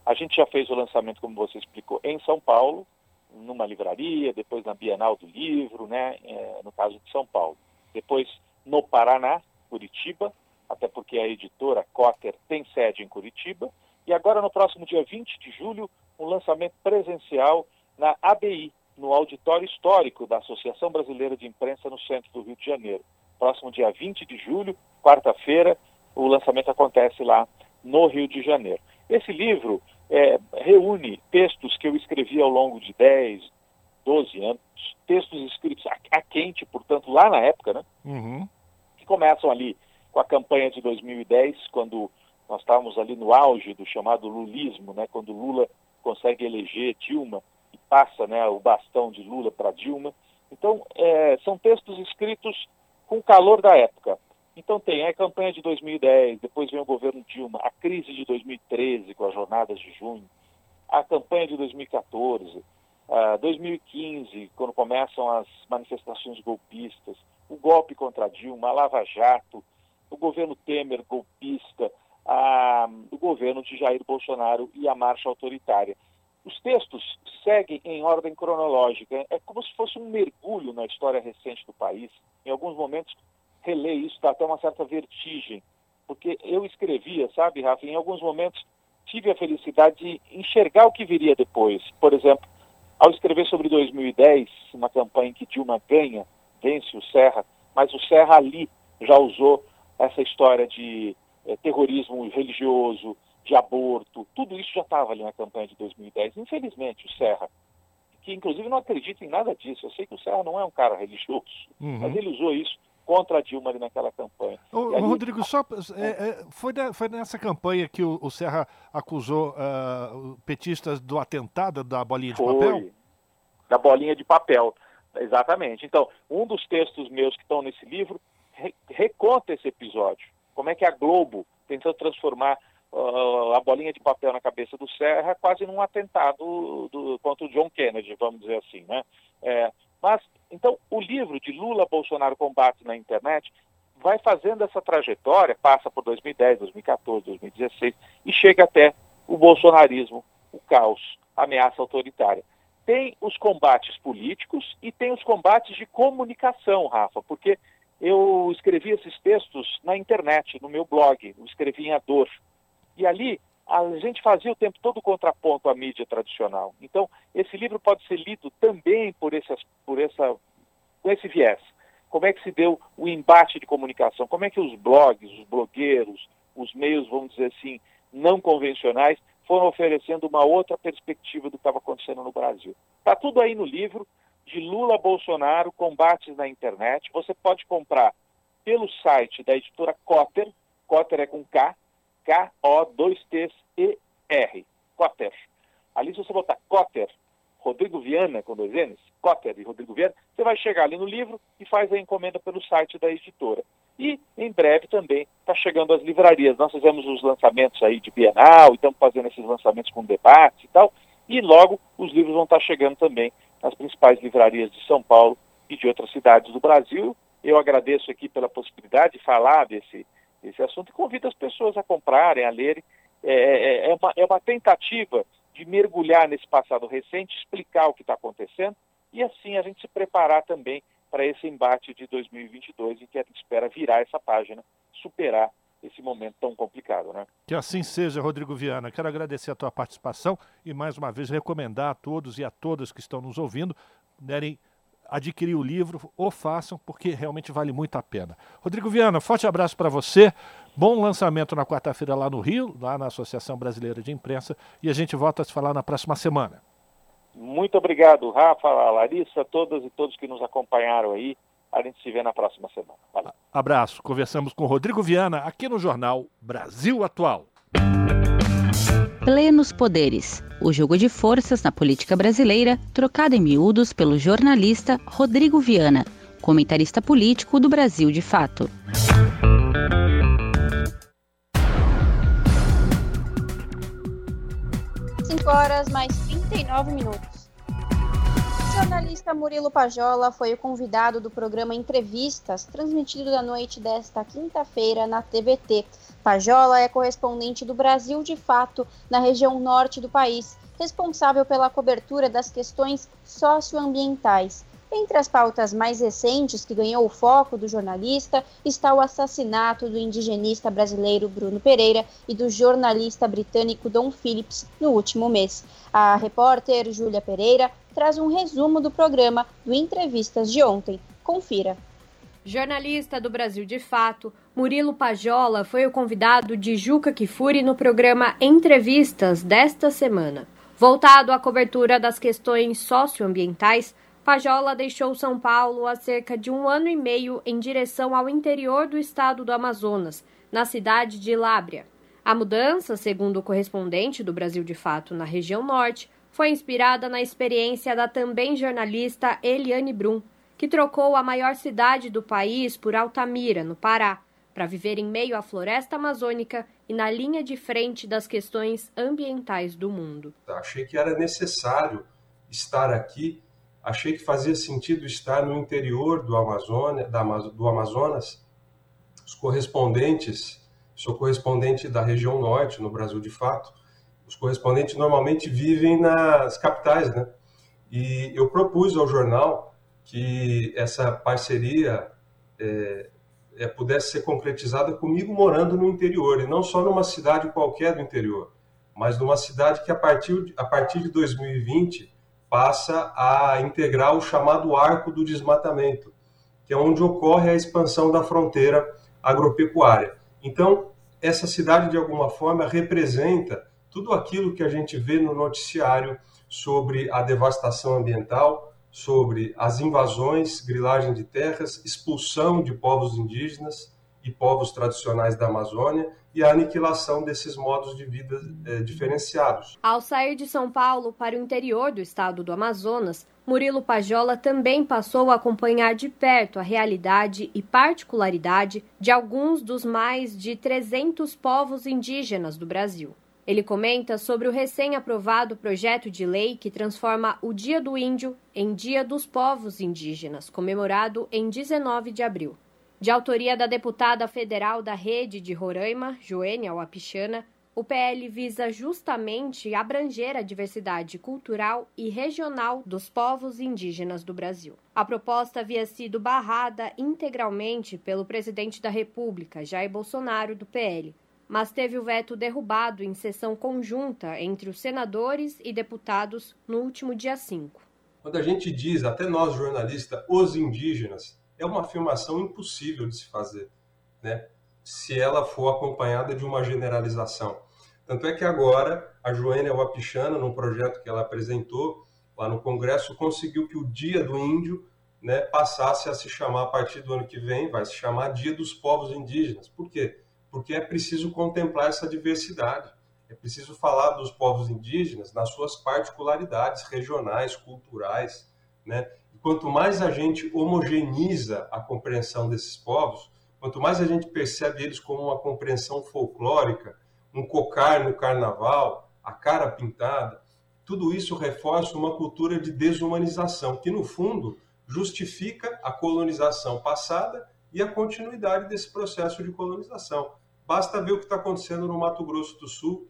A gente já fez o lançamento, como você explicou, em São Paulo, numa livraria, depois na Bienal do Livro, né, é, no caso de São Paulo. Depois no Paraná, Curitiba, até porque a editora Cotter tem sede em Curitiba. E agora, no próximo dia 20 de julho, um lançamento presencial na ABI, no Auditório Histórico da Associação Brasileira de Imprensa no centro do Rio de Janeiro. Próximo dia 20 de julho, quarta-feira, o lançamento acontece lá no Rio de Janeiro. Esse livro é, reúne textos que eu escrevi ao longo de 10, 12 anos, textos escritos a, a quente, portanto, lá na época, né? Uhum. Que começam ali com a campanha de 2010, quando nós estávamos ali no auge do chamado lulismo, né? Quando Lula consegue eleger Dilma e passa né, o bastão de Lula para Dilma. Então, é, são textos escritos com o calor da época. Então tem a campanha de 2010, depois vem o governo Dilma, a crise de 2013 com as jornadas de junho, a campanha de 2014, uh, 2015, quando começam as manifestações golpistas, o golpe contra Dilma, a Lava Jato, o governo Temer golpista, a, o governo de Jair Bolsonaro e a marcha autoritária. Os textos seguem em ordem cronológica, é como se fosse um mergulho na história recente do país. Em alguns momentos reler isso dá até uma certa vertigem, porque eu escrevia, sabe, Rafa, em alguns momentos tive a felicidade de enxergar o que viria depois. Por exemplo, ao escrever sobre 2010, uma campanha em que Dilma ganha, vence o Serra, mas o Serra ali já usou essa história de é, terrorismo religioso, de aborto, tudo isso já estava ali na campanha de 2010. Infelizmente, o Serra, que inclusive não acredita em nada disso, eu sei que o Serra não é um cara religioso, uhum. mas ele usou isso contra a Dilma ali naquela campanha. Ô, ali... Rodrigo, só é, é, foi, da, foi nessa campanha que o, o Serra acusou uh, petistas do atentado da bolinha foi, de papel? Da bolinha de papel, exatamente. Então, um dos textos meus que estão nesse livro re, reconta esse episódio. Como é que a Globo tentou transformar uh, a bolinha de papel na cabeça do Serra quase num atentado do, contra o John Kennedy, vamos dizer assim, né? É, mas, então, o livro de Lula, Bolsonaro Combate na Internet vai fazendo essa trajetória, passa por 2010, 2014, 2016 e chega até o bolsonarismo, o caos, a ameaça autoritária. Tem os combates políticos e tem os combates de comunicação, Rafa, porque eu escrevi esses textos na internet, no meu blog, eu escrevi em A Dor. E ali a gente fazia o tempo todo contraponto à mídia tradicional. Então, esse livro pode ser lido também por, essas, por essa, com esse viés. Como é que se deu o embate de comunicação? Como é que os blogs, os blogueiros, os meios, vamos dizer assim, não convencionais, foram oferecendo uma outra perspectiva do que estava acontecendo no Brasil. Está tudo aí no livro de Lula Bolsonaro, Combates na Internet. Você pode comprar pelo site da editora Cotter, Cotter é com K, K-O-2-T-E-R, Cotter. Ali, se você botar Cotter, Rodrigo Viana, com dois N's, Cotter e Rodrigo Viana, você vai chegar ali no livro e faz a encomenda pelo site da editora. E, em breve, também está chegando às livrarias. Nós fizemos os lançamentos aí de Bienal, estamos fazendo esses lançamentos com debates e tal, e logo os livros vão estar tá chegando também nas principais livrarias de São Paulo e de outras cidades do Brasil. Eu agradeço aqui pela possibilidade de falar desse, esse assunto e convido as pessoas a comprarem, a lerem. É, é, é, uma, é uma tentativa de mergulhar nesse passado recente, explicar o que está acontecendo e assim a gente se preparar também para esse embate de 2022 em que a gente espera virar essa página, superar esse momento tão complicado, né? Que assim seja, Rodrigo Viana. Quero agradecer a tua participação e mais uma vez recomendar a todos e a todas que estão nos ouvindo derem adquirir o livro ou façam, porque realmente vale muito a pena. Rodrigo Viana, forte abraço para você. Bom lançamento na quarta-feira lá no Rio, lá na Associação Brasileira de Imprensa, e a gente volta a se falar na próxima semana. Muito obrigado, Rafa, Larissa, todas e todos que nos acompanharam aí. A gente se vê na próxima semana. Valeu. Abraço. Conversamos com Rodrigo Viana aqui no jornal Brasil Atual. Plenos Poderes. O jogo de forças na política brasileira, trocado em miúdos pelo jornalista Rodrigo Viana, comentarista político do Brasil de Fato. Cinco horas mais 39 minutos. Jornalista Murilo Pajola foi o convidado do programa Entrevistas, transmitido da noite desta quinta-feira na TVT. Pajola é correspondente do Brasil de Fato na região norte do país, responsável pela cobertura das questões socioambientais. Entre as pautas mais recentes que ganhou o foco do jornalista está o assassinato do indigenista brasileiro Bruno Pereira e do jornalista britânico Don Phillips no último mês. A repórter Júlia Pereira traz um resumo do programa do Entrevistas de ontem. Confira. Jornalista do Brasil de Fato, Murilo Pajola foi o convidado de Juca Kifuri no programa Entrevistas desta semana. Voltado à cobertura das questões socioambientais, Pajola deixou São Paulo há cerca de um ano e meio em direção ao interior do estado do Amazonas, na cidade de Lábrea. A mudança, segundo o correspondente do Brasil de Fato na região norte, foi inspirada na experiência da também jornalista Eliane Brum, que trocou a maior cidade do país por Altamira, no Pará, para viver em meio à floresta amazônica e na linha de frente das questões ambientais do mundo. Achei que era necessário estar aqui achei que fazia sentido estar no interior do, do Amazonas. Os correspondentes, sou correspondente da região norte, no Brasil de fato, os correspondentes normalmente vivem nas capitais, né? E eu propus ao jornal que essa parceria é, é, pudesse ser concretizada comigo morando no interior, e não só numa cidade qualquer do interior, mas numa cidade que a partir, a partir de 2020 passa a integrar o chamado Arco do Desmatamento, que é onde ocorre a expansão da fronteira agropecuária. Então, essa cidade, de alguma forma, representa tudo aquilo que a gente vê no noticiário sobre a devastação ambiental, sobre as invasões, grilagem de terras, expulsão de povos indígenas e povos tradicionais da Amazônia e a aniquilação desses modos de vida é, diferenciados. Ao sair de São Paulo para o interior do estado do Amazonas, Murilo Pajola também passou a acompanhar de perto a realidade e particularidade de alguns dos mais de 300 povos indígenas do Brasil. Ele comenta sobre o recém-aprovado projeto de lei que transforma o Dia do Índio em Dia dos Povos Indígenas, comemorado em 19 de abril. De autoria da deputada federal da Rede de Roraima, Joênia Wapichana, o PL visa justamente abranger a diversidade cultural e regional dos povos indígenas do Brasil. A proposta havia sido barrada integralmente pelo presidente da República, Jair Bolsonaro, do PL, mas teve o veto derrubado em sessão conjunta entre os senadores e deputados no último dia 5. Quando a gente diz, até nós jornalistas, os indígenas, é uma afirmação impossível de se fazer, né? se ela for acompanhada de uma generalização. Tanto é que agora a Joênia Wapichana, num projeto que ela apresentou lá no Congresso, conseguiu que o Dia do Índio né, passasse a se chamar, a partir do ano que vem, vai se chamar Dia dos Povos Indígenas. Por quê? Porque é preciso contemplar essa diversidade. É preciso falar dos povos indígenas nas suas particularidades regionais, culturais, né? Quanto mais a gente homogeneiza a compreensão desses povos, quanto mais a gente percebe eles como uma compreensão folclórica, um cocar no carnaval, a cara pintada, tudo isso reforça uma cultura de desumanização, que no fundo justifica a colonização passada e a continuidade desse processo de colonização. Basta ver o que está acontecendo no Mato Grosso do Sul,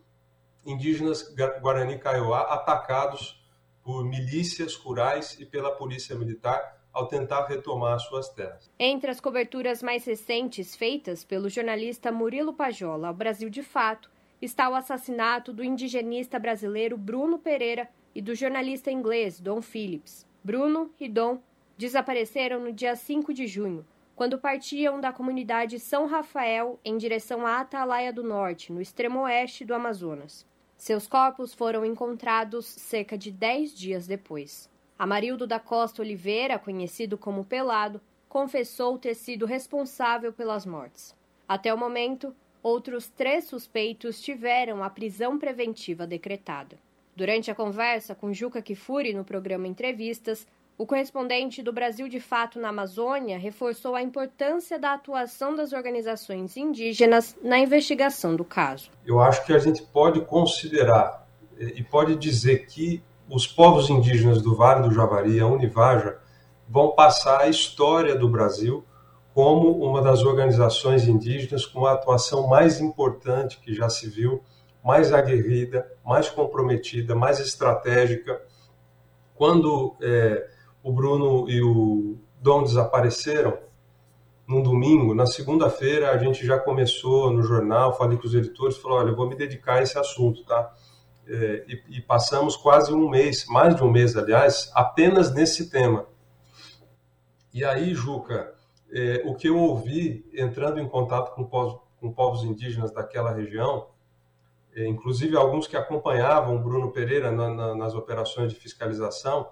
indígenas Guarani Kaiowá atacados por milícias rurais e pela polícia militar ao tentar retomar suas terras. Entre as coberturas mais recentes feitas pelo jornalista Murilo Pajola ao Brasil de Fato está o assassinato do indigenista brasileiro Bruno Pereira e do jornalista inglês Don Phillips. Bruno e Dom desapareceram no dia 5 de junho, quando partiam da comunidade São Rafael em direção à Atalaia do Norte, no extremo oeste do Amazonas. Seus corpos foram encontrados cerca de dez dias depois. Amarildo da Costa Oliveira, conhecido como Pelado, confessou ter sido responsável pelas mortes. Até o momento, outros três suspeitos tiveram a prisão preventiva decretada. Durante a conversa com Juca Kifuri no programa Entrevistas, o correspondente do Brasil de Fato na Amazônia reforçou a importância da atuação das organizações indígenas na investigação do caso. Eu acho que a gente pode considerar e pode dizer que os povos indígenas do Vale do Javari, a Univaja, vão passar a história do Brasil como uma das organizações indígenas com a atuação mais importante que já se viu, mais aguerrida, mais comprometida, mais estratégica. Quando é, o Bruno e o Dom desapareceram, num domingo, na segunda-feira a gente já começou no jornal, falei com os editores, falou, olha, eu vou me dedicar a esse assunto, tá? É, e, e, passamos quase um mês, mais de um mês, aliás, apenas nesse tema. E aí, Juca, é, o que eu ouvi entrando em contato com povos, com povos indígenas daquela região, é, inclusive alguns que acompanhavam Bruno Pereira na, na, nas operações de fiscalização,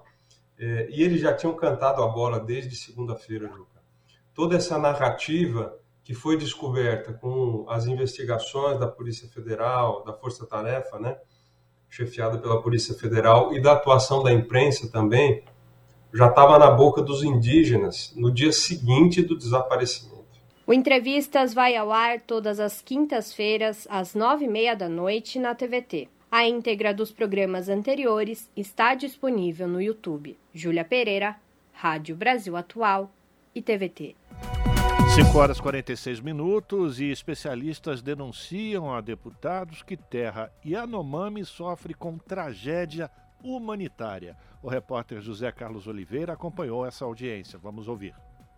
é, e eles já tinham cantado a bola desde segunda-feira, Juca. Toda essa narrativa que foi descoberta com as investigações da Polícia Federal, da Força Tarefa, né, chefiada pela Polícia Federal, e da atuação da imprensa também, já estava na boca dos indígenas no dia seguinte do desaparecimento. O Entrevistas vai ao ar todas as quintas-feiras, às nove e meia da noite, na TVT. A íntegra dos programas anteriores está disponível no YouTube. Júlia Pereira, Rádio Brasil Atual e TVT. 5 horas 46 minutos e especialistas denunciam a deputados que terra Yanomami sofre com tragédia humanitária. O repórter José Carlos Oliveira acompanhou essa audiência. Vamos ouvir.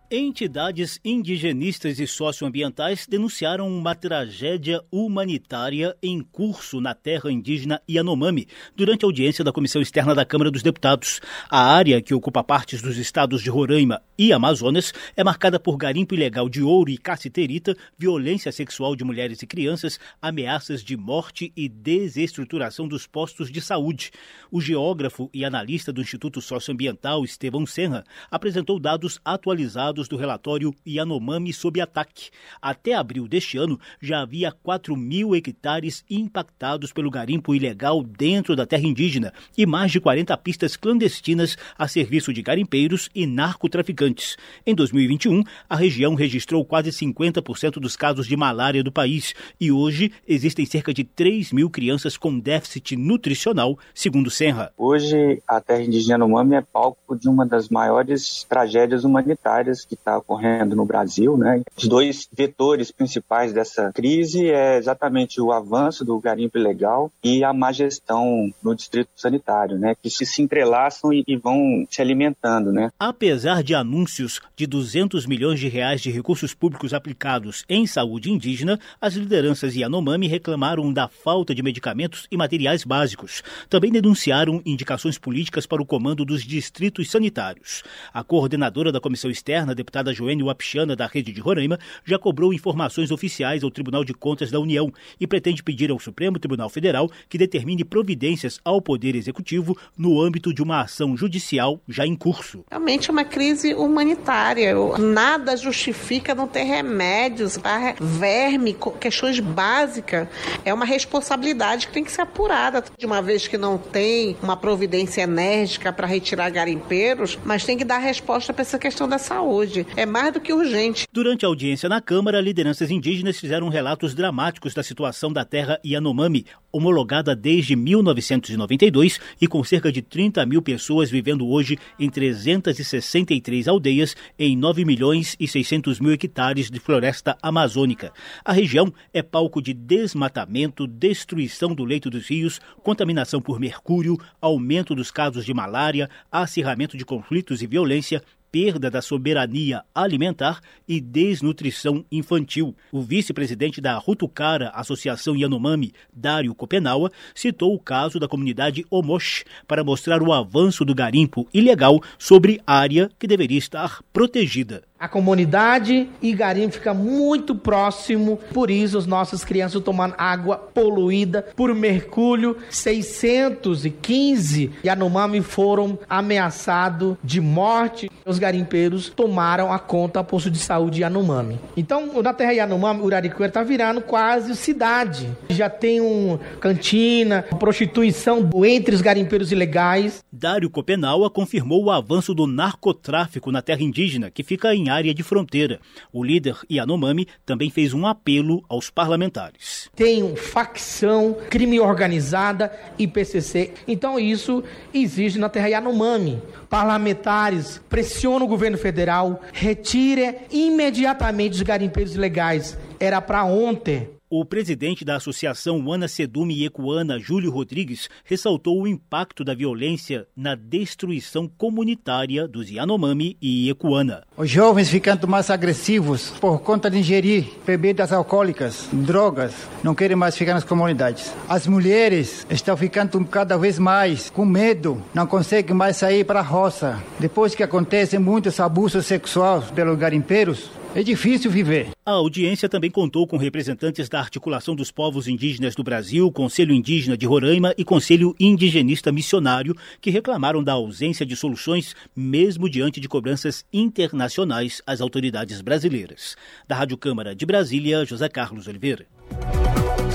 Entidades indigenistas e socioambientais denunciaram uma tragédia humanitária em curso na terra indígena Yanomami durante a audiência da Comissão Externa da Câmara dos Deputados. A área, que ocupa partes dos estados de Roraima e Amazonas, é marcada por garimpo ilegal de ouro e cassiterita, violência sexual de mulheres e crianças, ameaças de morte e desestruturação dos postos de saúde. O geógrafo e analista do Instituto Socioambiental, Estevão Senra, apresentou dados atualizados dados do relatório Yanomami sob ataque. Até abril deste ano, já havia 4 mil hectares impactados pelo garimpo ilegal dentro da terra indígena e mais de 40 pistas clandestinas a serviço de garimpeiros e narcotraficantes. Em 2021, a região registrou quase 50% dos casos de malária do país e hoje existem cerca de 3 mil crianças com déficit nutricional, segundo Senra. Hoje, a terra indígena Yanomami é palco de uma das maiores tragédias humanitárias que está ocorrendo no Brasil, né? Os dois vetores principais dessa crise é exatamente o avanço do garimpo ilegal e a má gestão no distrito sanitário, né? Que se, se entrelaçam e, e vão se alimentando, né? Apesar de anúncios de 200 milhões de reais de recursos públicos aplicados em saúde indígena, as lideranças Yanomami reclamaram da falta de medicamentos e materiais básicos. Também denunciaram indicações políticas para o comando dos distritos sanitários. A coordenadora da Comissão Externa deputada Joênia Wapichana, da Rede de Roraima, já cobrou informações oficiais ao Tribunal de Contas da União e pretende pedir ao Supremo Tribunal Federal que determine providências ao Poder Executivo no âmbito de uma ação judicial já em curso. Realmente é uma crise humanitária. Nada justifica não ter remédios para verme, questões básicas. É uma responsabilidade que tem que ser apurada. De uma vez que não tem uma providência enérgica para retirar garimpeiros, mas tem que dar resposta para essa questão da saúde é mais do que urgente. Durante a audiência na Câmara, lideranças indígenas fizeram relatos dramáticos da situação da terra Yanomami, homologada desde 1992 e com cerca de 30 mil pessoas vivendo hoje em 363 aldeias em 9 milhões e 600 mil hectares de floresta amazônica. A região é palco de desmatamento, destruição do leito dos rios, contaminação por mercúrio, aumento dos casos de malária, acirramento de conflitos e violência, perda da soberania alimentar e desnutrição infantil. O vice-presidente da Rutucara, Associação Yanomami, Dário Copenaua, citou o caso da comunidade Omosh para mostrar o avanço do garimpo ilegal sobre área que deveria estar protegida. A comunidade garimpo fica muito próximo, por isso as nossas crianças tomando água poluída por mercúrio. 615 Yanomami foram ameaçados de morte. Os os garimpeiros tomaram a conta posto de saúde Yanomami. Então, na terra Yanomami, Uraricuera está virando quase cidade. Já tem um cantina, prostituição entre os garimpeiros ilegais. Dário Copenaua confirmou o avanço do narcotráfico na terra indígena, que fica em área de fronteira. O líder Yanomami também fez um apelo aos parlamentares. Tem facção, crime organizada e PCC. Então isso existe na terra Yanomami. Parlamentares pressionam o governo federal, retire imediatamente os garimpeiros ilegais. Era para ontem. O presidente da Associação Ana Sedume Ecuana, Júlio Rodrigues, ressaltou o impacto da violência na destruição comunitária dos Yanomami e Ecuana. Os jovens ficando mais agressivos por conta de ingerir bebidas alcoólicas, drogas, não querem mais ficar nas comunidades. As mulheres estão ficando cada vez mais com medo, não conseguem mais sair para a roça. Depois que acontecem muitos abusos sexuais pelos garimpeiros, é difícil viver. A audiência também contou com representantes da Articulação dos Povos Indígenas do Brasil, Conselho Indígena de Roraima e Conselho Indigenista Missionário, que reclamaram da ausência de soluções, mesmo diante de cobranças internacionais às autoridades brasileiras. Da Rádio Câmara de Brasília, José Carlos Oliveira.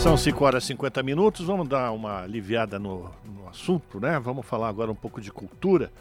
São 5 horas e 50 minutos, vamos dar uma aliviada no, no assunto, né? Vamos falar agora um pouco de cultura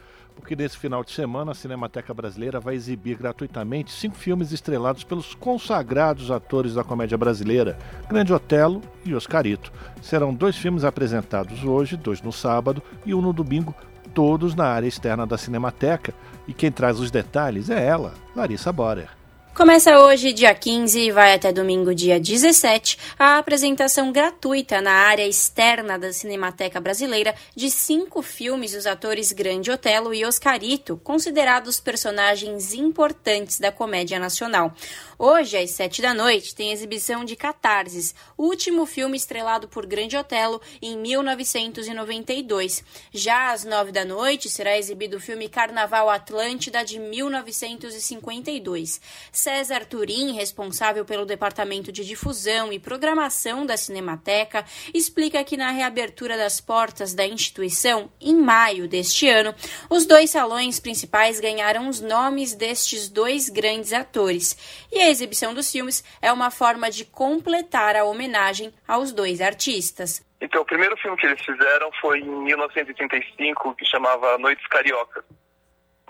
porque nesse final de semana a Cinemateca Brasileira vai exibir gratuitamente cinco filmes estrelados pelos consagrados atores da comédia brasileira, Grande Otelo e Oscarito. Serão dois filmes apresentados hoje, dois no sábado e um no domingo, todos na área externa da Cinemateca. E quem traz os detalhes é ela, Larissa Borer. Começa hoje, dia 15, e vai até domingo, dia 17, a apresentação gratuita na área externa da Cinemateca Brasileira de cinco filmes dos atores Grande Otelo e Oscarito, considerados personagens importantes da comédia nacional. Hoje, às sete da noite, tem exibição de Catarses, último filme estrelado por Grande Otelo em 1992. Já às nove da noite será exibido o filme Carnaval Atlântida de 1952. César Turim, responsável pelo Departamento de Difusão e Programação da Cinemateca, explica que na reabertura das portas da instituição, em maio deste ano, os dois salões principais ganharam os nomes destes dois grandes atores. E a exibição dos filmes é uma forma de completar a homenagem aos dois artistas. Então, o primeiro filme que eles fizeram foi em 1985, que chamava Noites Carioca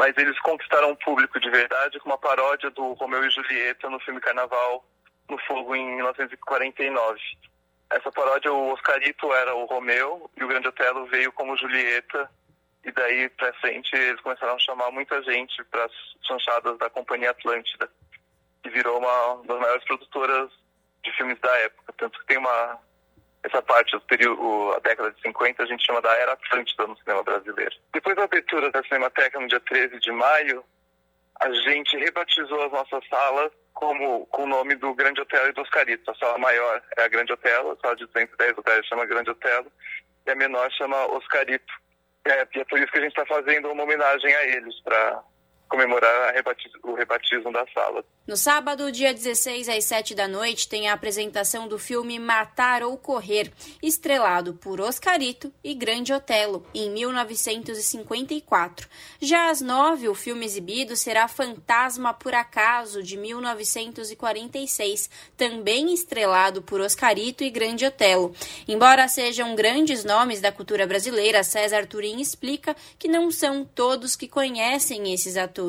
mas eles conquistaram um público de verdade com uma paródia do Romeu e Julieta no filme Carnaval no Fogo em 1949. Essa paródia, o Oscarito era o Romeu e o Grande Otelo veio como Julieta. E daí pra frente eles começaram a chamar muita gente para as chanchadas da Companhia Atlântida, que virou uma das maiores produtoras de filmes da época. Tanto que tem uma essa parte do período, a década de 50, a gente chama da Era Atlântida no cinema brasileiro. Depois da abertura da Cinemateca, no dia 13 de maio, a gente rebatizou as nossas salas como, com o nome do Grande Hotel e do Oscarito. A sala maior é a Grande Hotel, a sala de 210 hotéis chama Grande Hotel, e a menor chama Oscarito. É, e é por isso que a gente está fazendo uma homenagem a eles, para comemorar o rebatismo da sala. No sábado, dia 16, às 7 da noite, tem a apresentação do filme Matar ou Correr, estrelado por Oscarito e Grande Otelo, em 1954. Já às 9, o filme exibido será Fantasma por Acaso, de 1946, também estrelado por Oscarito e Grande Otelo. Embora sejam grandes nomes da cultura brasileira, César Turim explica que não são todos que conhecem esses atores,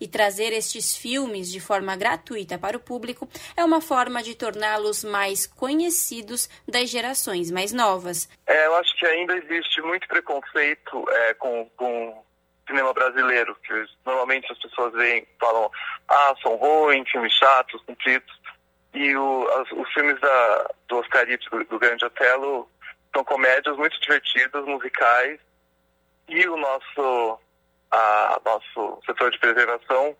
e trazer estes filmes de forma gratuita para o público é uma forma de torná-los mais conhecidos das gerações mais novas. É, eu acho que ainda existe muito preconceito é, com, com cinema brasileiro, que normalmente as pessoas veem, falam, ah, são ruins, filmes chatos, compridos. E o, as, os filmes da, do Oscarito, do, do Grande Otelo, são comédias muito divertidas, musicais, e o nosso, a, nosso setor de preservação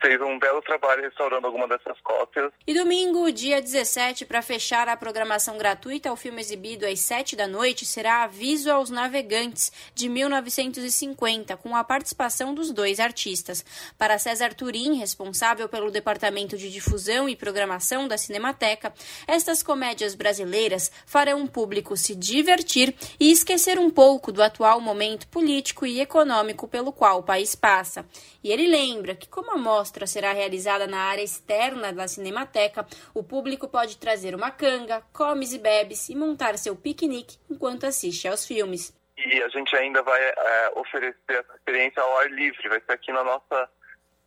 fez um belo trabalho restaurando alguma dessas cópias. E domingo, dia 17, para fechar a programação gratuita, o filme exibido às 7 da noite será Aviso aos Navegantes, de 1950, com a participação dos dois artistas. Para César Turim, responsável pelo Departamento de Difusão e Programação da Cinemateca, estas comédias brasileiras farão o público se divertir e esquecer um pouco do atual momento político e econômico pelo qual o país passa. E ele lembra que, como a mostra será realizada na área externa da Cinemateca, o público pode trazer uma canga, comes e bebes e montar seu piquenique enquanto assiste aos filmes. E a gente ainda vai é, oferecer essa experiência ao ar livre, vai ser aqui na nossa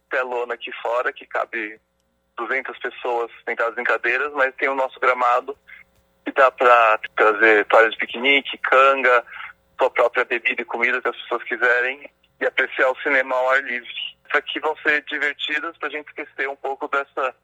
telona aqui fora, que cabe 200 pessoas sentadas em cadeiras, mas tem o nosso gramado que dá para trazer toalhas de piquenique, canga, sua própria bebida e comida, se as pessoas quiserem, e apreciar o cinema ao ar livre. Aqui vão ser divertidas para a gente esquecer um pouco dessa,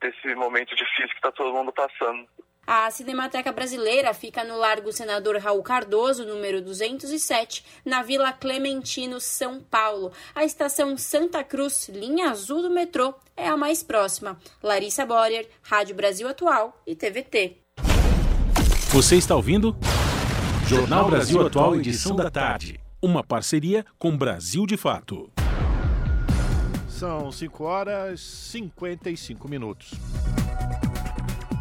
desse momento difícil que está todo mundo passando. A Cinemateca Brasileira fica no Largo Senador Raul Cardoso, número 207, na Vila Clementino, São Paulo. A estação Santa Cruz, linha azul do metrô, é a mais próxima. Larissa Borer, Rádio Brasil Atual e TVT. Você está ouvindo? Jornal Brasil Atual, edição da tarde. Uma parceria com Brasil de Fato. São 5 horas e 55 minutos.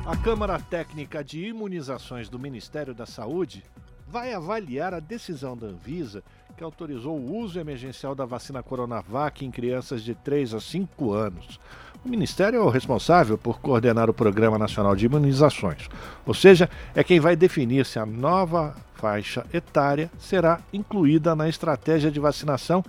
A Câmara Técnica de Imunizações do Ministério da Saúde vai avaliar a decisão da Anvisa que autorizou o uso emergencial da vacina Coronavac em crianças de 3 a 5 anos. O Ministério é o responsável por coordenar o Programa Nacional de Imunizações, ou seja, é quem vai definir se a nova faixa etária será incluída na estratégia de vacinação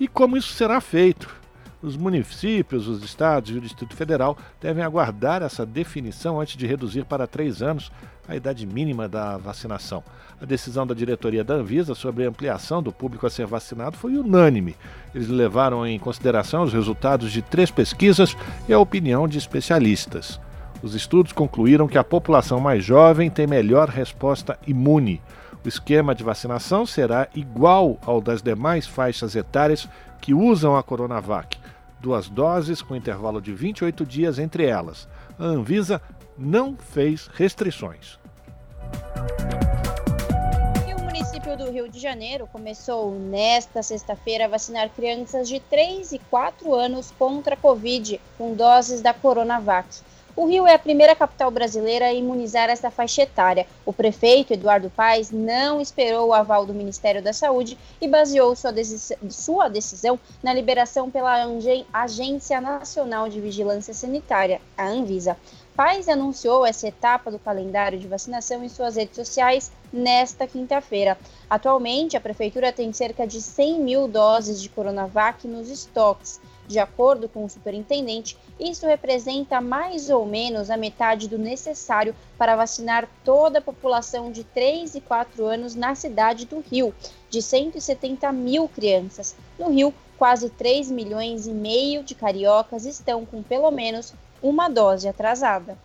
e como isso será feito. Os municípios, os estados e o Distrito Federal devem aguardar essa definição antes de reduzir para três anos a idade mínima da vacinação. A decisão da diretoria da Anvisa sobre a ampliação do público a ser vacinado foi unânime. Eles levaram em consideração os resultados de três pesquisas e a opinião de especialistas. Os estudos concluíram que a população mais jovem tem melhor resposta imune. O esquema de vacinação será igual ao das demais faixas etárias que usam a Coronavac. Duas doses com intervalo de 28 dias entre elas. A Anvisa não fez restrições. E o município do Rio de Janeiro começou nesta sexta-feira a vacinar crianças de 3 e 4 anos contra a Covid com doses da Coronavac. O Rio é a primeira capital brasileira a imunizar esta faixa etária. O prefeito Eduardo Paes não esperou o aval do Ministério da Saúde e baseou sua, sua decisão na liberação pela Agência Nacional de Vigilância Sanitária, a Anvisa. Paes anunciou essa etapa do calendário de vacinação em suas redes sociais nesta quinta-feira. Atualmente, a Prefeitura tem cerca de 100 mil doses de Coronavac nos estoques. De acordo com o superintendente, isso representa mais ou menos a metade do necessário para vacinar toda a população de 3 e 4 anos na cidade do Rio, de 170 mil crianças. No Rio, quase 3 milhões e meio de cariocas estão com pelo menos uma dose atrasada.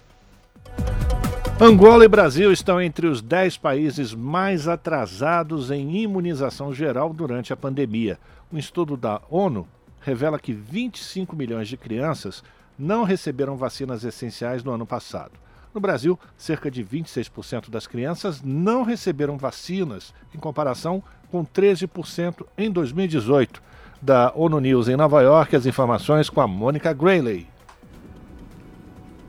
Angola e Brasil estão entre os 10 países mais atrasados em imunização geral durante a pandemia. Um estudo da ONU revela que 25 milhões de crianças não receberam vacinas essenciais no ano passado. No Brasil, cerca de 26% das crianças não receberam vacinas, em comparação com 13% em 2018. Da ONU News em Nova York, as informações com a Mônica Grayley.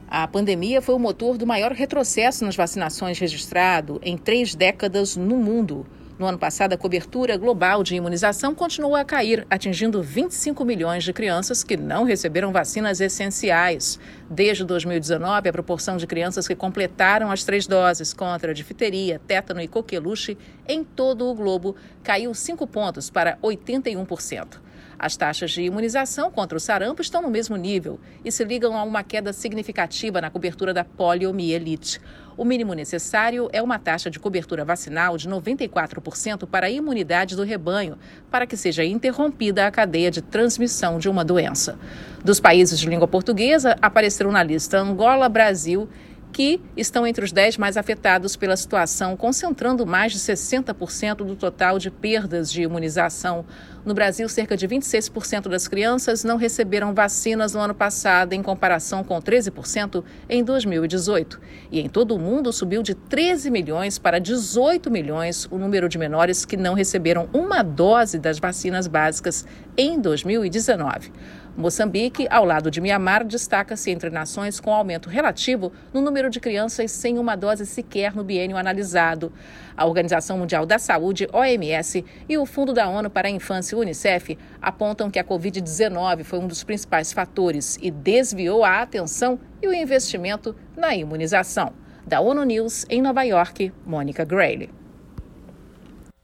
A pandemia foi o motor do maior retrocesso nas vacinações registrado em três décadas no mundo. No ano passado, a cobertura global de imunização continuou a cair, atingindo 25 milhões de crianças que não receberam vacinas essenciais. Desde 2019, a proporção de crianças que completaram as três doses contra difteria, tétano e coqueluche em todo o globo caiu 5 pontos para 81%. As taxas de imunização contra o sarampo estão no mesmo nível e se ligam a uma queda significativa na cobertura da poliomielite. O mínimo necessário é uma taxa de cobertura vacinal de 94% para a imunidade do rebanho, para que seja interrompida a cadeia de transmissão de uma doença. Dos países de língua portuguesa, apareceram na lista Angola, Brasil que estão entre os 10 mais afetados pela situação, concentrando mais de 60% do total de perdas de imunização No Brasil, cerca de 26% das crianças não receberam vacinas no ano passado, em comparação com 13% em 2018. E em todo o mundo subiu de 13 milhões para 18 milhões o número de menores que não receberam uma dose das vacinas básicas em 2019. Moçambique, ao lado de Mianmar, destaca-se entre nações com aumento relativo no número de crianças sem uma dose sequer no biênio analisado. A Organização Mundial da Saúde, OMS, e o Fundo da ONU para a Infância, UNICEF, apontam que a Covid-19 foi um dos principais fatores e desviou a atenção e o investimento na imunização. Da ONU News, em Nova York, Mônica Grayle.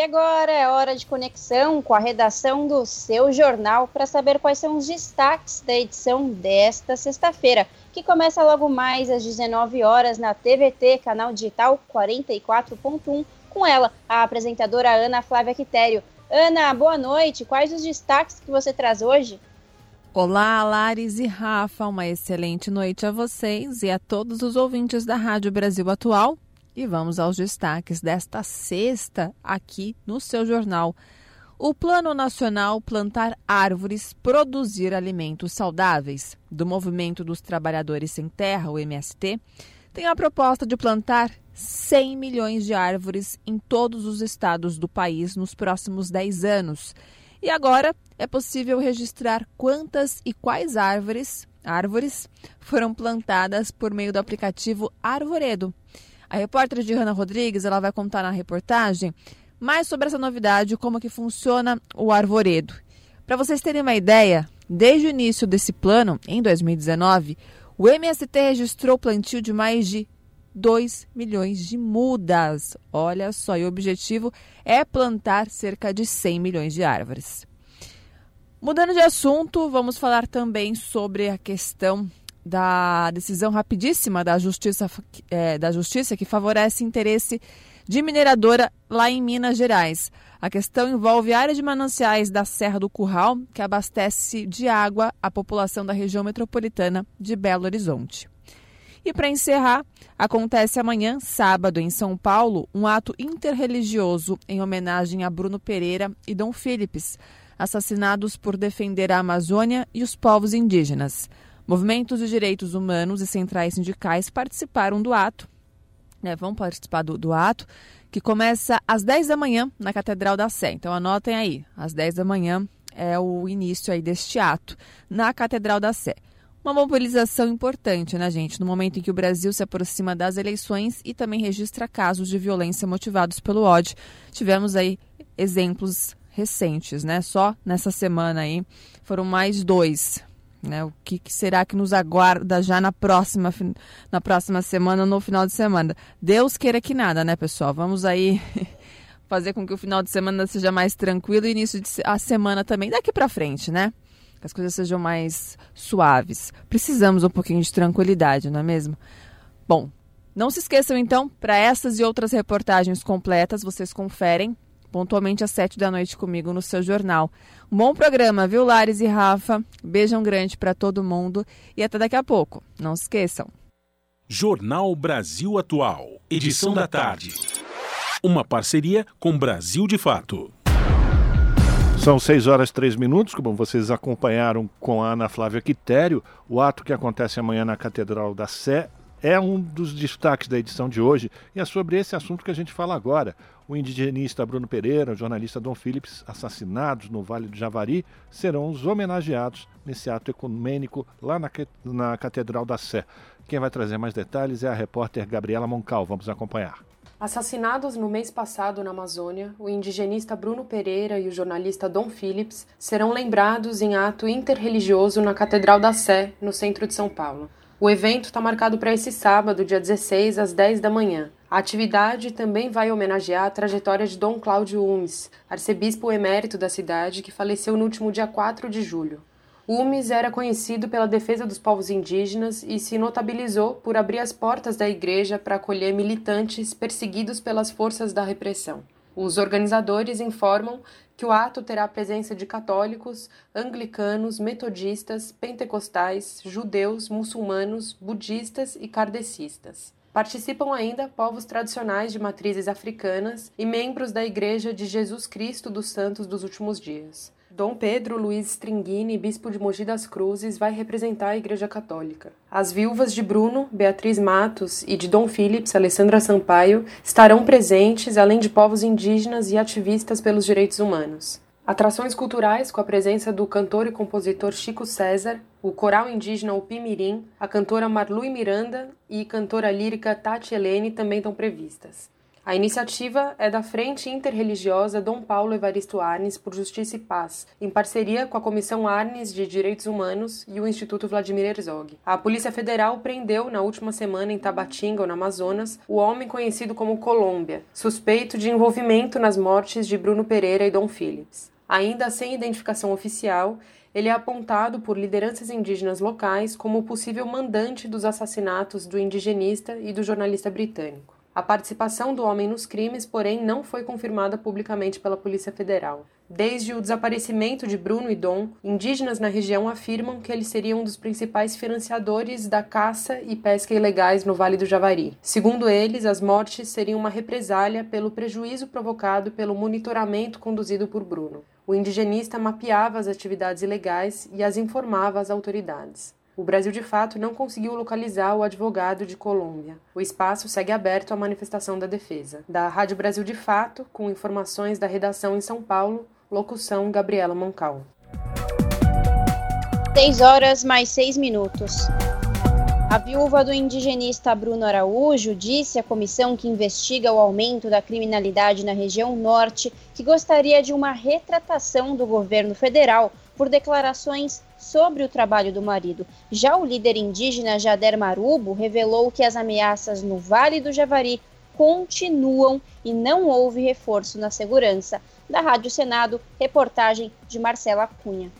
E agora é hora de conexão com a redação do seu jornal para saber quais são os destaques da edição desta sexta-feira, que começa logo mais às 19 horas na TVT, canal digital 44.1, com ela, a apresentadora Ana Flávia Quitério. Ana, boa noite. Quais os destaques que você traz hoje? Olá, Lares e Rafa. Uma excelente noite a vocês e a todos os ouvintes da Rádio Brasil Atual e vamos aos destaques desta sexta aqui no seu jornal. O Plano Nacional Plantar Árvores Produzir Alimentos Saudáveis, do Movimento dos Trabalhadores Sem Terra, o MST, tem a proposta de plantar 100 milhões de árvores em todos os estados do país nos próximos 10 anos. E agora é possível registrar quantas e quais árvores, árvores foram plantadas por meio do aplicativo Arvoredo. A repórter Johanna Rodrigues ela vai contar na reportagem mais sobre essa novidade, como que funciona o arvoredo. Para vocês terem uma ideia, desde o início desse plano, em 2019, o MST registrou plantio de mais de 2 milhões de mudas. Olha só, e o objetivo é plantar cerca de 100 milhões de árvores. Mudando de assunto, vamos falar também sobre a questão da decisão rapidíssima da Justiça, é, da Justiça que favorece interesse de mineradora lá em Minas Gerais. A questão envolve a área de mananciais da Serra do Curral, que abastece de água a população da região metropolitana de Belo Horizonte. E para encerrar, acontece amanhã, sábado, em São Paulo, um ato interreligioso em homenagem a Bruno Pereira e Dom Philips, assassinados por defender a Amazônia e os povos indígenas. Movimentos de direitos humanos e centrais sindicais participaram do ato, né, vão participar do, do ato, que começa às 10 da manhã na Catedral da Sé. Então anotem aí, às 10 da manhã é o início aí deste ato na Catedral da Sé. Uma mobilização importante, né, gente? No momento em que o Brasil se aproxima das eleições e também registra casos de violência motivados pelo ódio. Tivemos aí exemplos recentes, né? Só nessa semana aí foram mais dois né? O que, que, será que nos aguarda já na próxima, na próxima semana, no final de semana? Deus queira que nada, né, pessoal? Vamos aí fazer com que o final de semana seja mais tranquilo e início de a semana também, daqui para frente, né? Que as coisas sejam mais suaves. Precisamos um pouquinho de tranquilidade, não é mesmo? Bom, não se esqueçam então, para essas e outras reportagens completas, vocês conferem pontualmente às sete da noite comigo no seu jornal. Um bom programa, viu, Lares e Rafa? Beijão grande para todo mundo e até daqui a pouco. Não se esqueçam. Jornal Brasil Atual, edição da tarde. Uma parceria com Brasil de Fato. São 6 horas e 3 minutos, como vocês acompanharam com a Ana Flávia Quitério. O ato que acontece amanhã na Catedral da Sé é um dos destaques da edição de hoje e é sobre esse assunto que a gente fala agora. O indigenista Bruno Pereira, o jornalista Dom Phillips, assassinados no Vale do Javari, serão os homenageados nesse ato ecumênico lá na, na Catedral da Sé. Quem vai trazer mais detalhes é a repórter Gabriela Moncal. Vamos acompanhar. Assassinados no mês passado na Amazônia, o indigenista Bruno Pereira e o jornalista Dom Phillips serão lembrados em ato interreligioso na Catedral da Sé, no centro de São Paulo. O evento está marcado para esse sábado, dia 16, às 10 da manhã. A atividade também vai homenagear a trajetória de Dom Cláudio Umes, arcebispo emérito da cidade que faleceu no último dia 4 de julho. Umes era conhecido pela defesa dos povos indígenas e se notabilizou por abrir as portas da igreja para acolher militantes perseguidos pelas forças da repressão. Os organizadores informam que o ato terá a presença de católicos, anglicanos, metodistas, pentecostais, judeus, muçulmanos, budistas e kardecistas. Participam ainda povos tradicionais de matrizes africanas e membros da Igreja de Jesus Cristo dos Santos dos Últimos Dias. Dom Pedro Luiz Stringini, bispo de Mogi das Cruzes, vai representar a Igreja Católica. As viúvas de Bruno, Beatriz Matos e de Dom Philips, Alessandra Sampaio, estarão presentes, além de povos indígenas e ativistas pelos direitos humanos. Atrações culturais com a presença do cantor e compositor Chico César, o coral indígena Upimirim, a cantora Marlui Miranda e cantora lírica Tati Helene também estão previstas. A iniciativa é da Frente Interreligiosa Dom Paulo Evaristo Arnes por Justiça e Paz, em parceria com a Comissão Arnes de Direitos Humanos e o Instituto Vladimir Herzog. A Polícia Federal prendeu na última semana em Tabatinga, no Amazonas, o homem conhecido como Colômbia, suspeito de envolvimento nas mortes de Bruno Pereira e Dom Phillips. Ainda sem identificação oficial, ele é apontado por lideranças indígenas locais como o possível mandante dos assassinatos do indigenista e do jornalista britânico. A participação do homem nos crimes, porém, não foi confirmada publicamente pela Polícia Federal. Desde o desaparecimento de Bruno e Dom, indígenas na região afirmam que eles seriam um dos principais financiadores da caça e pesca ilegais no Vale do Javari. Segundo eles, as mortes seriam uma represália pelo prejuízo provocado pelo monitoramento conduzido por Bruno. O indigenista mapeava as atividades ilegais e as informava às autoridades. O Brasil de fato não conseguiu localizar o advogado de Colômbia. O espaço segue aberto à manifestação da defesa. Da Rádio Brasil de Fato, com informações da redação em São Paulo, locução Gabriela Moncal. 6 horas mais 6 minutos. A viúva do indigenista Bruno Araújo disse à comissão que investiga o aumento da criminalidade na região norte que gostaria de uma retratação do governo federal por declarações sobre o trabalho do marido. Já o líder indígena Jader Marubo revelou que as ameaças no Vale do Javari continuam e não houve reforço na segurança. Da Rádio Senado, reportagem de Marcela Cunha.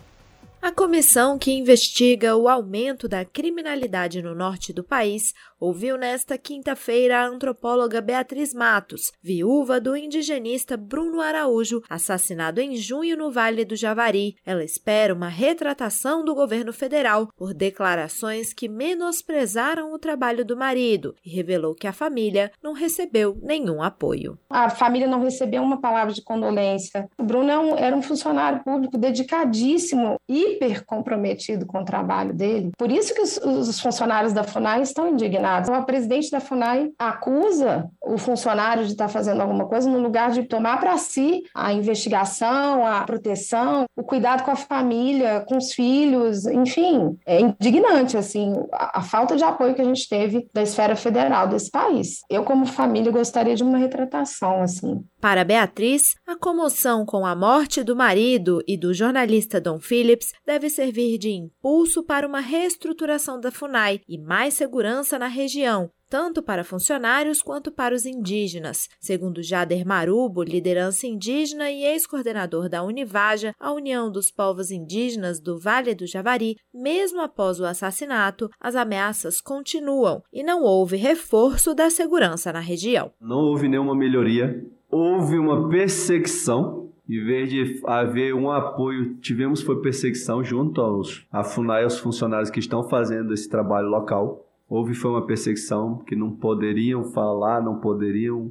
A comissão que investiga o aumento da criminalidade no norte do país ouviu nesta quinta-feira a antropóloga Beatriz Matos, viúva do indigenista Bruno Araújo, assassinado em junho no Vale do Javari. Ela espera uma retratação do governo federal por declarações que menosprezaram o trabalho do marido e revelou que a família não recebeu nenhum apoio. A família não recebeu uma palavra de condolência. O Bruno era um funcionário público dedicadíssimo hiper comprometido com o trabalho dele. Por isso que os, os funcionários da FUNAI estão indignados. A presidente da FUNAI acusa o funcionário de estar fazendo alguma coisa no lugar de tomar para si a investigação, a proteção, o cuidado com a família, com os filhos, enfim, é indignante assim a, a falta de apoio que a gente teve da esfera federal desse país. Eu como família gostaria de uma retratação assim. Para Beatriz, a comoção com a morte do marido e do jornalista Dom Phillips deve servir de impulso para uma reestruturação da FUNAI e mais segurança na região, tanto para funcionários quanto para os indígenas. Segundo Jader Marubo, liderança indígena e ex-coordenador da Univaja, a União dos Povos Indígenas do Vale do Javari, mesmo após o assassinato, as ameaças continuam e não houve reforço da segurança na região. Não houve nenhuma melhoria houve uma perseguição em vez de haver um apoio, tivemos foi perseguição junto aos a FUNAI, aos funcionários que estão fazendo esse trabalho local. Houve foi uma perseguição que não poderiam falar, não poderiam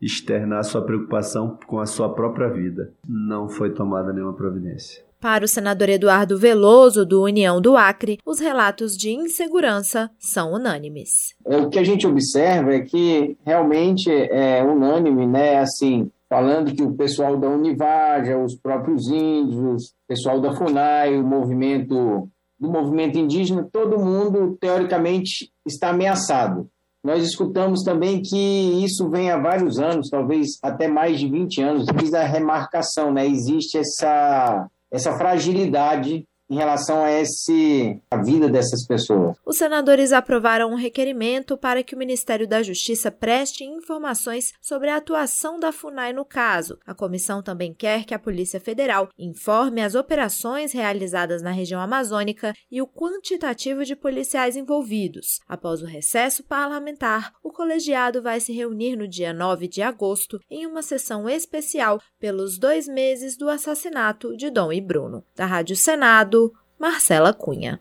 externar sua preocupação com a sua própria vida. Não foi tomada nenhuma providência. Para o senador Eduardo Veloso, do União do Acre, os relatos de insegurança são unânimes. O que a gente observa é que realmente é unânime, né? Assim, falando que o pessoal da Univaja, os próprios índios, o pessoal da FUNAI, o movimento do movimento indígena, todo mundo teoricamente está ameaçado. Nós escutamos também que isso vem há vários anos, talvez até mais de 20 anos, desde a remarcação, né? Existe essa essa fragilidade em relação a esse a vida dessas pessoas. Os senadores aprovaram um requerimento para que o Ministério da Justiça preste informações sobre a atuação da FUNAI no caso. A comissão também quer que a Polícia Federal informe as operações realizadas na região amazônica e o quantitativo de policiais envolvidos. Após o recesso parlamentar, o colegiado vai se reunir no dia 9 de agosto em uma sessão especial pelos dois meses do assassinato de Dom e Bruno. Da Rádio Senado, Marcela Cunha.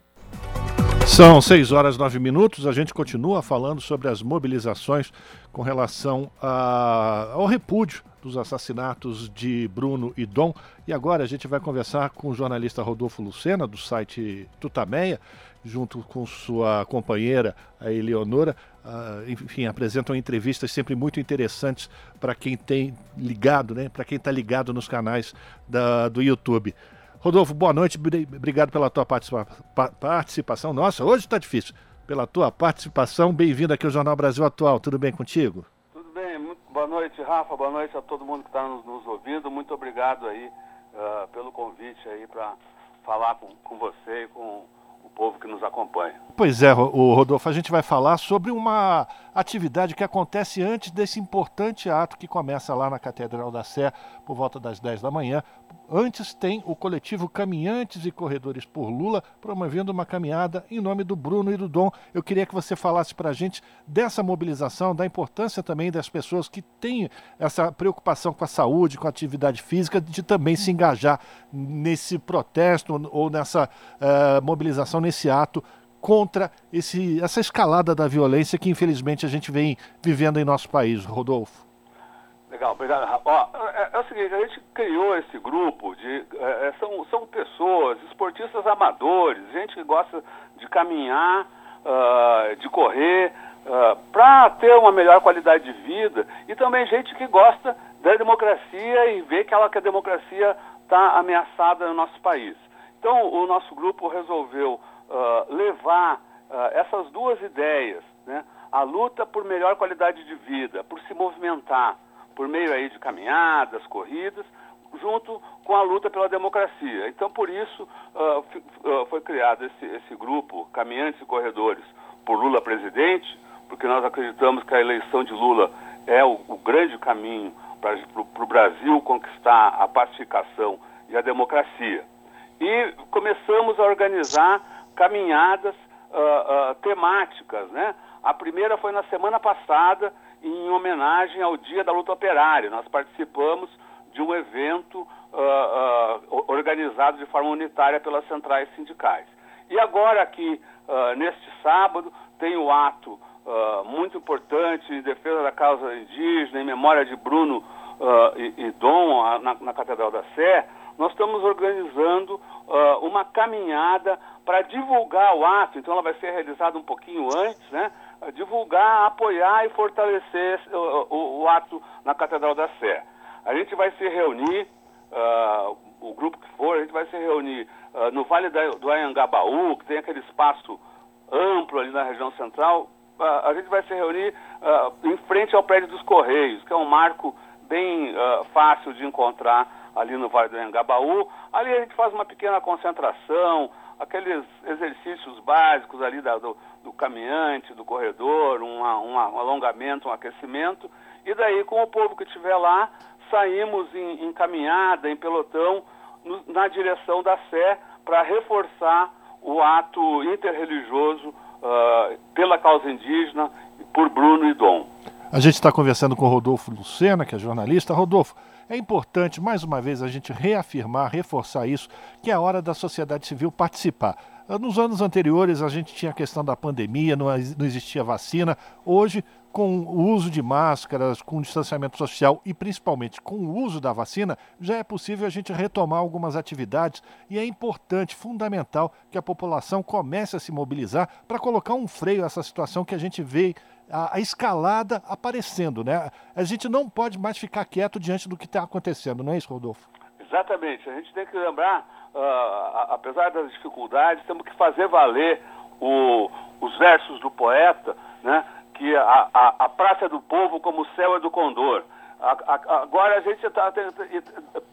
São 6 horas 9 minutos. A gente continua falando sobre as mobilizações com relação a, ao repúdio dos assassinatos de Bruno e Dom. E agora a gente vai conversar com o jornalista Rodolfo Lucena, do site Tutameia, junto com sua companheira, a Eleonora. Uh, enfim, apresentam entrevistas sempre muito interessantes para quem tem ligado, né? Para quem está ligado nos canais da, do YouTube. Rodolfo, boa noite, obrigado pela tua participa participação. Nossa, hoje está difícil. Pela tua participação, bem-vindo aqui ao Jornal Brasil Atual. Tudo bem contigo? Tudo bem, muito boa noite, Rafa. Boa noite a todo mundo que está nos, nos, ouvindo. Muito obrigado aí uh, pelo convite aí para falar com, com você e com o povo que nos acompanha. Pois é, o Rodolfo, a gente vai falar sobre uma atividade que acontece antes desse importante ato que começa lá na Catedral da Sé por volta das 10 da manhã, Antes tem o coletivo Caminhantes e Corredores por Lula promovendo uma caminhada em nome do Bruno e do Dom. Eu queria que você falasse para a gente dessa mobilização, da importância também das pessoas que têm essa preocupação com a saúde, com a atividade física, de também se engajar nesse protesto ou nessa uh, mobilização, nesse ato contra esse, essa escalada da violência que infelizmente a gente vem vivendo em nosso país, Rodolfo. Legal, obrigado. Ó, é, é, o seguinte, a gente criou esse grupo de. É, é, são, são pessoas, esportistas amadores, gente que gosta de caminhar, uh, de correr, uh, ah, para ter uma melhor qualidade de vida, e também gente que gosta da democracia e vê que, ela, que a democracia está ameaçada no nosso país. Então, o nosso grupo resolveu uh, levar essas duas ideias, né? a luta por melhor qualidade de vida, por se movimentar por meio aí de caminhadas, corridas, junto com a luta pela democracia. Então, por isso, uh, uh, foi criado esse, esse grupo, Caminhantes e Corredores, por Lula presidente, porque nós acreditamos que a eleição de Lula é o, o grande caminho para o Brasil conquistar a pacificação e a democracia. E começamos a organizar caminhadas uh, temáticas, né? A primeira foi na semana passada, em homenagem ao Dia da Luta Operária. Nós participamos de um evento uh, uh, organizado de forma unitária pelas centrais sindicais. E agora aqui, uh, neste sábado, tem o ato muito importante em defesa da causa indígena, em memória de Bruno e, e, Dom, na, na, Catedral da Sé, nós estamos organizando uma caminhada para divulgar o ato, então ela vai ser realizada um pouquinho antes, né? Divulgar, apoiar e fortalecer o, o, o, ato na Catedral da Sé. A gente vai se reunir, uh, o grupo que for, a gente vai se reunir uh, no Vale da, do Anhangabaú, que tem aquele espaço amplo ali na região central. Uh, a gente vai se reunir em frente ao prédio dos Correios, que é um marco bem fácil de encontrar ali no Vale do Anhangabaú. Ali a gente faz uma pequena concentração, aqueles exercícios básicos ali da, do, do caminhante, do corredor, um, alongamento, um aquecimento, e daí com o povo que estiver lá, saímos em, em caminhada, em pelotão, no, na direção da Sé para reforçar o ato interreligioso uh, pela causa indígena por Bruno e Dom. A gente está conversando com Rodolfo Lucena, que é jornalista. Rodolfo, é importante, mais uma vez, a gente reafirmar, reforçar isso, que é a hora da sociedade civil participar. Nos anos anteriores a gente tinha a questão da pandemia, não, existia vacina. Hoje, com o uso de máscaras, com o distanciamento social e principalmente com o uso da vacina, já é possível a gente retomar algumas atividades e é importante, fundamental, que a população comece a se mobilizar para colocar um freio a essa situação que a gente vê a, escalada aparecendo, né? A gente não pode mais ficar quieto diante do que está acontecendo, não é isso, Rodolfo? Exatamente. A gente tem que lembrar, uh, apesar das dificuldades, temos que fazer valer o, os versos do poeta, né? Que a, a, a praça é do povo como o céu é do condor. A, agora a gente tá, tem,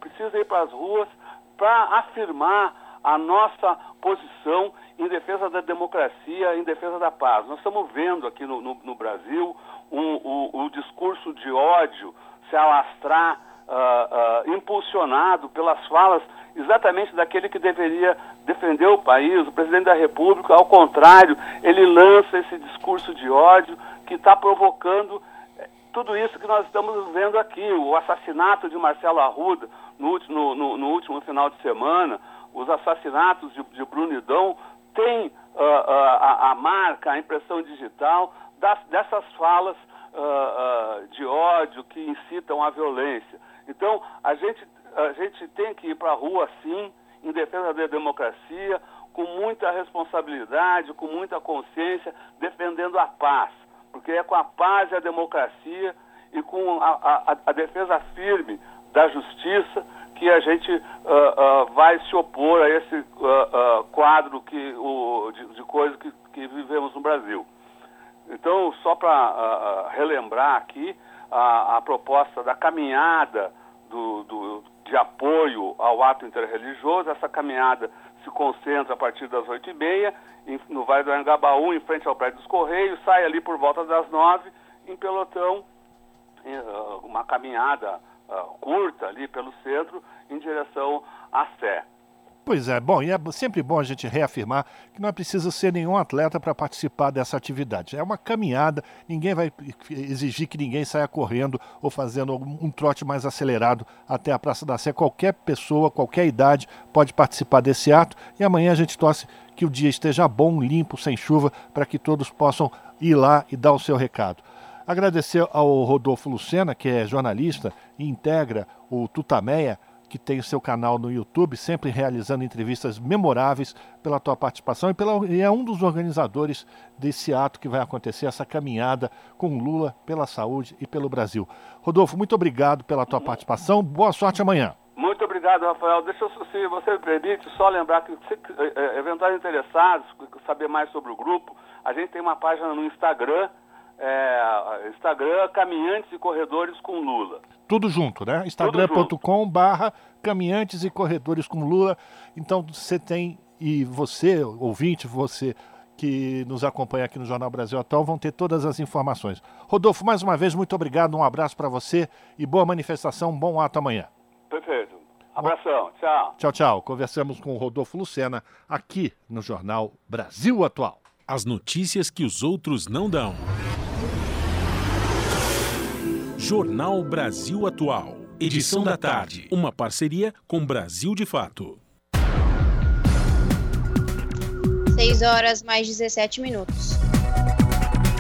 precisa ir para as ruas para afirmar a nossa posição em defesa da democracia, em defesa da paz. Nós estamos vendo aqui no, no, no Brasil um, o, o, discurso de ódio se alastrar, uh, uh, impulsionado pelas falas exatamente daquele que deveria defender o país, o presidente da República. Ao contrário, ele lança esse discurso de ódio que está provocando eh, tudo isso que nós estamos vendo aqui, o assassinato de Marcelo Arruda no, no, no último final de semana, os assassinatos de, de Brunidão tem uh, uh, a, a, marca, a impressão digital das, dessas falas uh, de ódio que incitam a violência. Então, a gente, a gente tem que ir para a rua, sim, em defesa da democracia, com muita responsabilidade, com muita consciência, defendendo a paz. Porque é com a paz e a democracia e com a, a, a defesa firme da justiça que a gente uh, uh, vai se opor a esse uh, quadro que, o, de, de coisas que, que, vivemos no Brasil. Então, só para relembrar aqui a, a, proposta da caminhada do, do, de apoio ao ato interreligioso, essa caminhada se concentra a partir das oito e meia no Vale do Angabaú, em frente ao Prédio dos Correios, sai ali por volta das nove, em pelotão, uma caminhada uh, curta ali pelo centro em direção à Sé. Pois é, bom, e é sempre bom a gente reafirmar que não é preciso ser nenhum atleta para participar dessa atividade. É uma caminhada, ninguém vai exigir que ninguém saia correndo ou fazendo um trote mais acelerado até a Praça da Sé. Qualquer pessoa, qualquer idade pode participar desse ato e amanhã a gente torce que o dia esteja bom, limpo, sem chuva, para que todos possam ir lá e dar o seu recado. Agradecer ao Rodolfo Lucena, que é jornalista e integra o Tutameia, que tem o seu canal no YouTube, sempre realizando entrevistas memoráveis pela tua participação e, pela, e é um dos organizadores desse ato que vai acontecer, essa caminhada com Lula pela saúde e pelo Brasil. Rodolfo, muito obrigado pela tua participação. Boa sorte amanhã. Muito obrigado, Rafael. Deixa eu, se você me permite, só lembrar que se, eh, eh, eventuais interessados, saber mais sobre o grupo, a gente tem uma página no Instagram, é, Instagram Caminhantes e Corredores com Lula. Tudo junto, né? Instagram.com barra Caminhantes e Corredores com Lula. Então você tem, e você, ouvinte, você que nos acompanha aqui no Jornal Brasil Atual, vão ter todas as informações. Rodolfo, mais uma vez, muito obrigado, um abraço para você e boa manifestação, bom ato amanhã. Perfeito. Abração, tchau. Tchau, tchau. Conversamos com o Rodolfo Lucena aqui no Jornal Brasil Atual. As notícias que os outros não dão. Jornal Brasil Atual. Edição da tarde. Uma parceria com Brasil de Fato. 6 horas mais 17 minutos.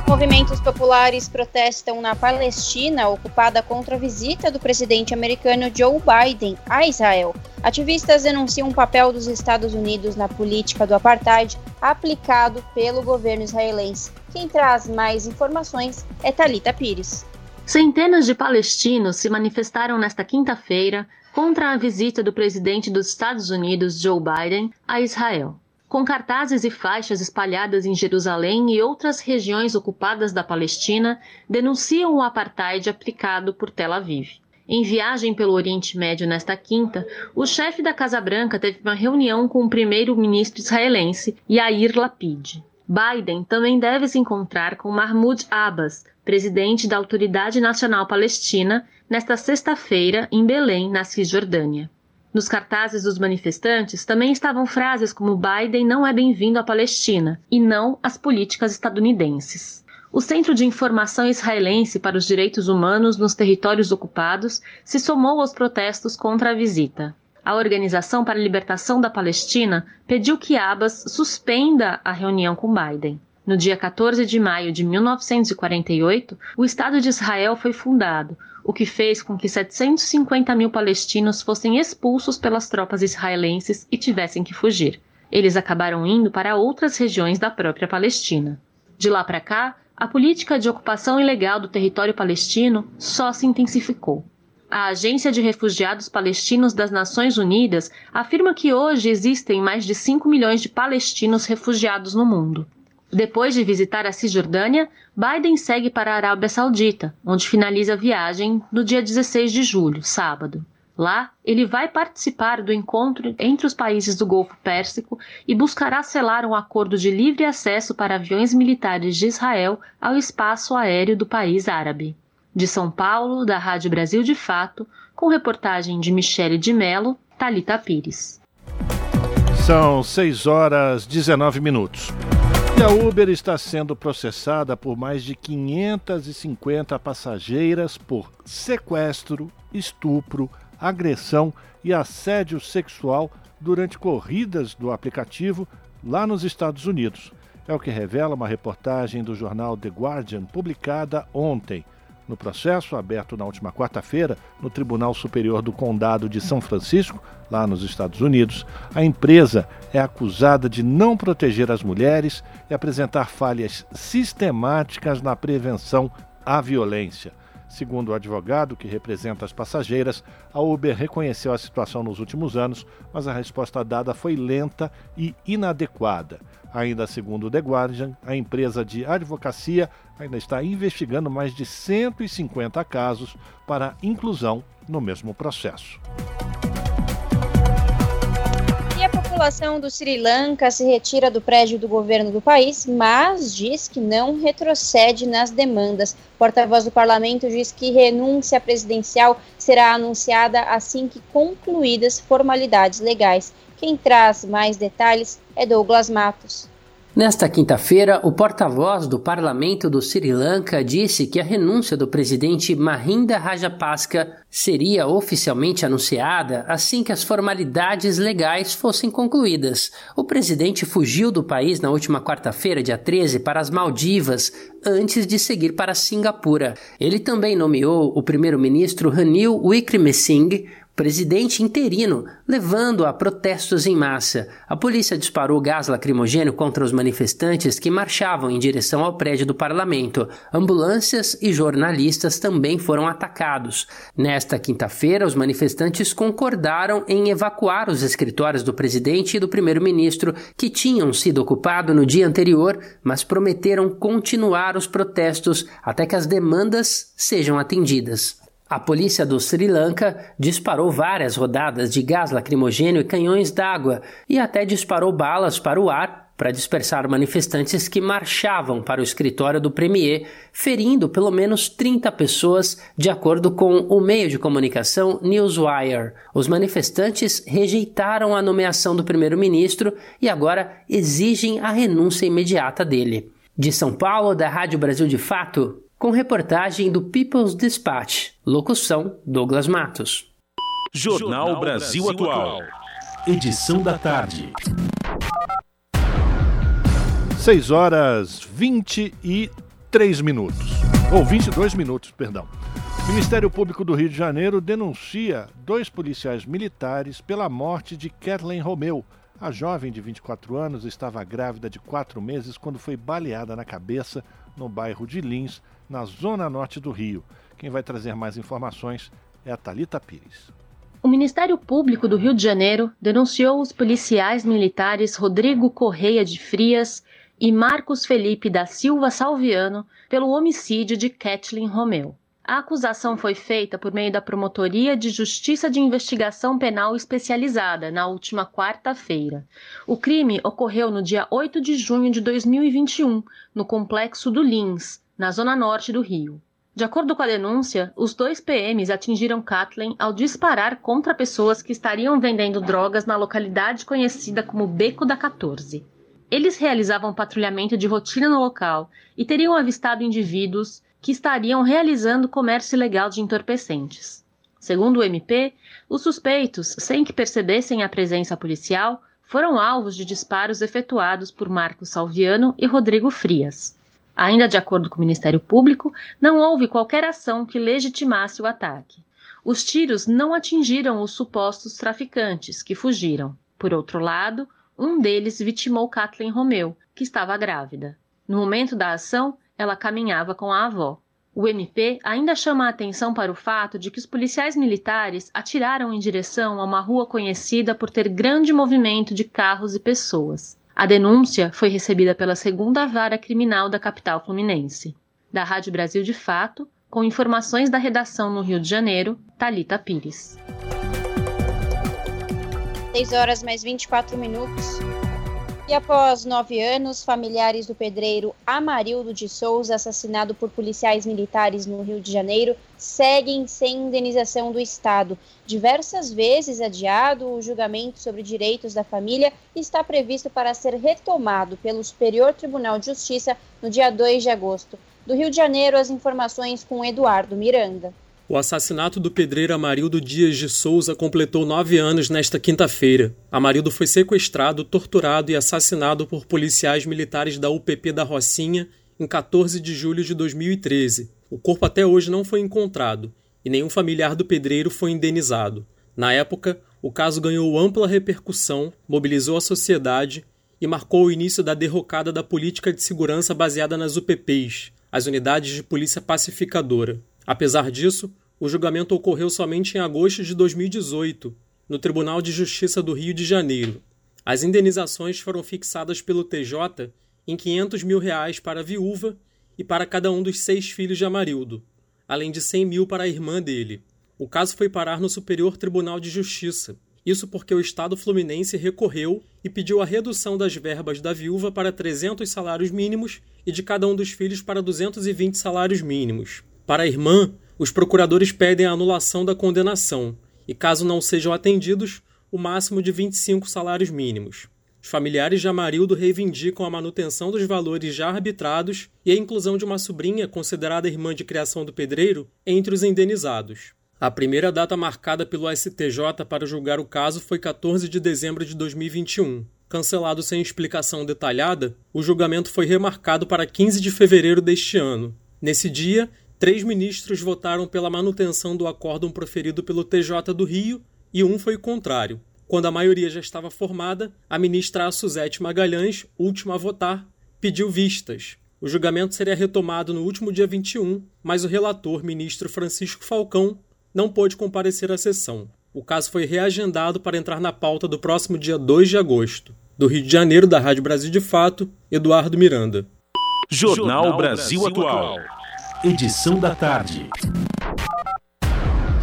Movimentos populares protestam na Palestina, ocupada contra a visita do presidente americano Joe Biden a Israel. Ativistas denunciam o papel dos Estados Unidos na política do apartheid aplicado pelo governo israelense. Quem traz mais informações é Talita Pires. Centenas de palestinos se manifestaram nesta quinta-feira contra a visita do presidente dos Estados Unidos, Joe Biden, a Israel. Com cartazes e faixas espalhadas em Jerusalém e outras regiões ocupadas da Palestina, denunciam o apartheid aplicado por Tel Aviv. Em viagem pelo Oriente Médio nesta quinta, o chefe da Casa Branca teve uma reunião com o primeiro-ministro israelense, Yair Lapid. Biden também deve se encontrar com Mahmoud Abbas, presidente da Autoridade Nacional Palestina, nesta sexta-feira em Belém, na Cisjordânia. Nos cartazes dos manifestantes também estavam frases como Biden não é bem-vindo à Palestina e não às políticas estadunidenses. O Centro de Informação Israelense para os Direitos Humanos nos Territórios Ocupados se somou aos protestos contra a visita. A Organização para a Libertação da Palestina pediu que Abbas suspenda a reunião com Biden. No dia 14 de maio de 1948, o Estado de Israel foi fundado, o que fez com que 750 mil palestinos fossem expulsos pelas tropas israelenses e tivessem que fugir. Eles acabaram indo para outras regiões da própria Palestina. De lá para cá, a política de ocupação ilegal do território palestino só se intensificou. A Agência de Refugiados Palestinos das Nações Unidas afirma que hoje existem mais de 5 milhões de palestinos refugiados no mundo. Depois de visitar a Cisjordânia, Biden segue para a Arábia Saudita, onde finaliza a viagem no dia 16 de julho, sábado. Lá, ele vai participar do encontro entre os países do Golfo Pérsico e buscará selar um acordo de livre acesso para aviões militares de Israel ao espaço aéreo do país árabe. De São Paulo, da Rádio Brasil de Fato, com reportagem de Michele de Mello, Talita Pires. São 6 horas 19 minutos. A Uber está sendo processada por mais de 550 passageiras por sequestro, estupro, agressão e assédio sexual durante corridas do aplicativo lá nos Estados Unidos. É o que revela uma reportagem do jornal The Guardian publicada ontem. No processo, aberto na última quarta-feira no Tribunal Superior do Condado de São Francisco, lá nos Estados Unidos, a empresa é acusada de não proteger as mulheres e apresentar falhas sistemáticas na prevenção à violência. Segundo o advogado que representa as passageiras, a Uber reconheceu a situação nos últimos anos, mas a resposta dada foi lenta e inadequada. Ainda segundo The Guardian, a empresa de advocacia ainda está investigando mais de 150 casos para inclusão no mesmo processo. E a população do Sri Lanka se retira do prédio do governo do país, mas diz que não retrocede nas demandas. Porta-voz do parlamento diz que renúncia presidencial será anunciada assim que concluídas formalidades legais. Quem traz mais detalhes é Douglas Matos. Nesta quinta-feira, o porta-voz do parlamento do Sri Lanka disse que a renúncia do presidente Mahinda Rajapaksa seria oficialmente anunciada assim que as formalidades legais fossem concluídas. O presidente fugiu do país na última quarta-feira, dia 13, para as Maldivas, antes de seguir para Singapura. Ele também nomeou o primeiro-ministro Ranil Wickremesinghe presidente interino, levando a protestos em massa. A polícia disparou gás lacrimogênio contra os manifestantes que marchavam em direção ao prédio do parlamento. Ambulâncias e jornalistas também foram atacados. Nesta quinta-feira, os manifestantes concordaram em evacuar os escritórios do presidente e do primeiro-ministro, que tinham sido ocupados no dia anterior, mas prometeram continuar os protestos até que as demandas sejam atendidas. A polícia do Sri Lanka disparou várias rodadas de gás lacrimogênio e canhões d'água e até disparou balas para o ar para dispersar manifestantes que marchavam para o escritório do Premier, ferindo pelo menos 30 pessoas, de acordo com o meio de comunicação Newswire. Os manifestantes rejeitaram a nomeação do primeiro-ministro e agora exigem a renúncia imediata dele. De São Paulo, da Rádio Brasil de Fato, com reportagem do People's Dispatch. Locução: Douglas Matos. Jornal Brasil Atual. Edição da tarde. 6 horas 23 minutos. Ou 22 minutos, perdão. O Ministério Público do Rio de Janeiro denuncia dois policiais militares pela morte de Kathleen Romeu. A jovem de 24 anos estava grávida de quatro meses quando foi baleada na cabeça no bairro de Lins, na zona norte do Rio. Quem vai trazer mais informações é a Talita Pires. O Ministério Público do Rio de Janeiro denunciou os policiais militares Rodrigo Correia de Frias e Marcos Felipe da Silva Salviano pelo homicídio de Kathleen Romeu. A acusação foi feita por meio da Promotoria de Justiça de Investigação Penal Especializada na última quarta-feira. O crime ocorreu no dia 8 de junho de 2021, no complexo do Lins, na zona norte do Rio. De acordo com a denúncia, os dois PMs atingiram Kathleen ao disparar contra pessoas que estariam vendendo drogas na localidade conhecida como Beco da 14. Eles realizavam patrulhamento de rotina no local e teriam avistado indivíduos que estariam realizando comércio ilegal de entorpecentes. Segundo o MP, os suspeitos, sem que percebessem a presença policial, foram alvos de disparos efetuados por Marcos Salviano e Rodrigo Frias. Ainda de acordo com o Ministério Público, não houve qualquer ação que legitimasse o ataque. Os tiros não atingiram os supostos traficantes, que fugiram. Por outro lado, um deles vitimou Kathleen Romeu, que estava grávida. No momento da ação, ela caminhava com a avó. O MP ainda chama a atenção para o fato de que os policiais militares atiraram em direção a uma rua conhecida por ter grande movimento de carros e pessoas. A denúncia foi recebida pela segunda vara criminal da capital fluminense. Da Rádio Brasil de Fato, com informações da redação no Rio de Janeiro, Talita Pires. 6 horas mais 24 minutos. E após nove anos, familiares do pedreiro Amarildo de Souza, assassinado por policiais militares no Rio de Janeiro, seguem sem indenização do Estado. Diversas vezes adiado, o julgamento sobre direitos da família está previsto para ser retomado pelo Superior Tribunal de Justiça no dia 2 de agosto. Do Rio de Janeiro, as informações com Eduardo Miranda. O assassinato do pedreiro Amarildo Dias de Souza completou nove anos nesta quinta-feira. Amarildo foi sequestrado, torturado e assassinado por policiais militares da UPP da Rocinha em 14 de julho de 2013. O corpo até hoje não foi encontrado e nenhum familiar do pedreiro foi indenizado. Na época, o caso ganhou ampla repercussão, mobilizou a sociedade e marcou o início da derrocada da política de segurança baseada nas UPPs, as Unidades de Polícia Pacificadora. Apesar disso, o julgamento ocorreu somente em agosto de 2018, no Tribunal de Justiça do Rio de Janeiro. As indenizações foram fixadas pelo TJ em 500 mil reais para a viúva e para cada um dos seis filhos de Amarildo, além de 100 mil para a irmã dele. O caso foi parar no Superior Tribunal de Justiça. Isso porque o Estado fluminense recorreu e pediu a redução das verbas da viúva para 300 salários mínimos e de cada um dos filhos para 220 salários mínimos. Para a irmã, os procuradores pedem a anulação da condenação e, caso não sejam atendidos, o máximo de 25 salários mínimos. Os familiares de Amarildo reivindicam a manutenção dos valores já arbitrados e a inclusão de uma sobrinha, considerada irmã de criação do pedreiro, entre os indenizados. A primeira data marcada pelo STJ para julgar o caso foi 14 de dezembro de 2021. Cancelado sem explicação detalhada, o julgamento foi remarcado para 15 de fevereiro deste ano. Nesse dia, Três ministros votaram pela manutenção do acórdão proferido pelo TJ do Rio e um foi contrário. Quando a maioria já estava formada, a ministra Suzete Magalhães, última a votar, pediu vistas. O julgamento seria retomado no último dia 21, mas o relator, ministro Francisco Falcão, não pôde comparecer à sessão. O caso foi reagendado para entrar na pauta do próximo dia 2 de agosto. Do Rio de Janeiro, da Rádio Brasil de Fato, Eduardo Miranda. Jornal Brasil Atual edição da tarde.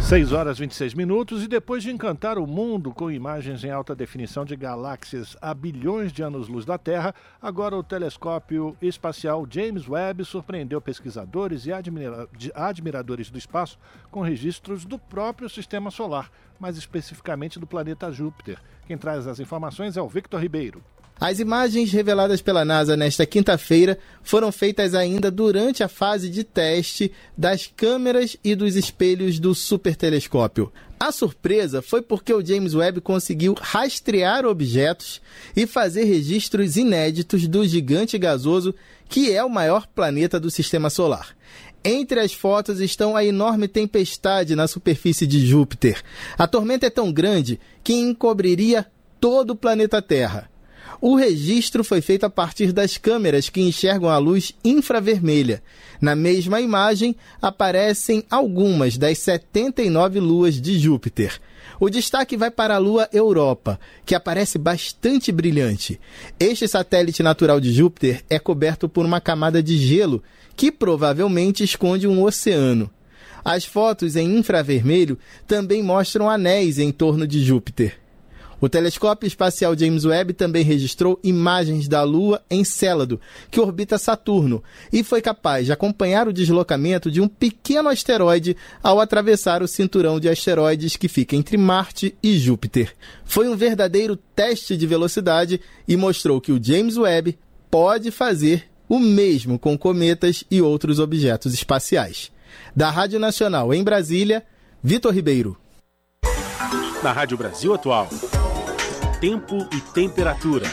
6 horas 26 minutos e depois de encantar o mundo com imagens em alta definição de galáxias a bilhões de anos-luz da Terra, agora o telescópio espacial James Webb surpreendeu pesquisadores e admira admiradores do espaço com registros do próprio sistema solar, mais especificamente do planeta Júpiter. Quem traz as informações é o Victor Ribeiro. As imagens reveladas pela NASA nesta quinta-feira foram feitas ainda durante a fase de teste das câmeras e dos espelhos do supertelescópio. A surpresa foi porque o James Webb conseguiu rastrear objetos e fazer registros inéditos do gigante gasoso, que é o maior planeta do sistema solar. Entre as fotos estão a enorme tempestade na superfície de Júpiter. A tormenta é tão grande que encobriria todo o planeta Terra. O registro foi feito a partir das câmeras que enxergam a luz infravermelha. Na mesma imagem aparecem algumas das 79 luas de Júpiter. O destaque vai para a lua Europa, que aparece bastante brilhante. Este satélite natural de Júpiter é coberto por uma camada de gelo que provavelmente esconde um oceano. As fotos em infravermelho também mostram anéis em torno de Júpiter. O telescópio espacial James Webb também registrou imagens da Lua Encélado, que orbita Saturno, e foi capaz de acompanhar o deslocamento de um pequeno asteroide ao atravessar o cinturão de asteroides que fica entre Marte e Júpiter. Foi um verdadeiro teste de velocidade e mostrou que o James Webb pode fazer o mesmo com cometas e outros objetos espaciais. Da Rádio Nacional em Brasília, Vitor Ribeiro. Na Rádio Brasil Atual. Tempo e temperatura.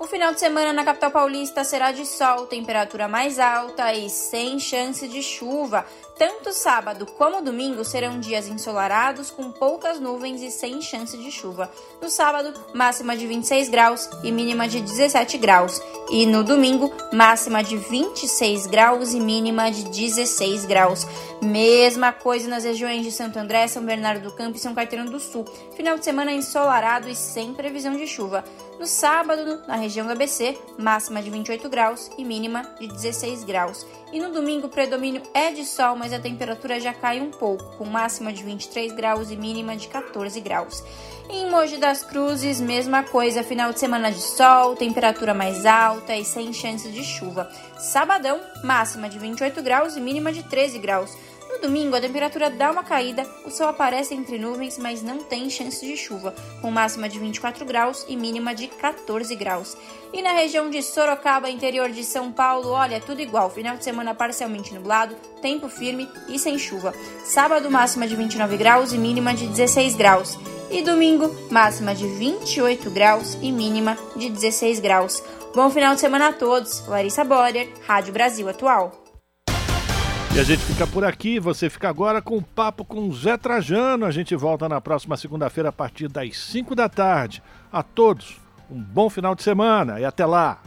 O final de semana na capital paulista será de sol, temperatura mais alta e sem chance de chuva. Tanto sábado como domingo serão dias ensolarados com poucas nuvens e sem chance de chuva. No sábado, máxima de 26 graus e mínima de 17 graus. E no domingo, máxima de 26 graus e mínima de 16 graus. Mesma coisa nas regiões de Santo André, São Bernardo do Campo e São Caetano do Sul. Final de semana ensolarado e sem previsão de chuva. No sábado, na região do ABC, máxima de 28 graus e mínima de 16 graus. E no domingo, o predomínio é de sol, mas a temperatura já cai um pouco, com máxima de 23 graus e mínima de 14 graus. Em Mogi das Cruzes, mesma coisa, final de semana de sol, temperatura mais alta e sem chance de chuva. Sabadão, máxima de 28 graus e mínima de 13 graus. No domingo, a temperatura dá uma caída, o sol aparece entre nuvens, mas não tem chance de chuva, com máxima de 24 graus e mínima de 14 graus. E na região de Sorocaba, interior de São Paulo, olha, tudo igual. Final de semana parcialmente nublado, tempo firme e sem chuva. Sábado, máxima de 29 graus e mínima de 16 graus. E domingo, máxima de 28 graus e mínima de 16 graus. Bom final de semana a todos. Larissa Borer, Rádio Brasil Atual. E a gente fica por aqui, você fica agora com o papo com Zé Trajano. A gente volta na próxima segunda-feira a partir das 5 da tarde. A todos, um bom final de semana e até lá!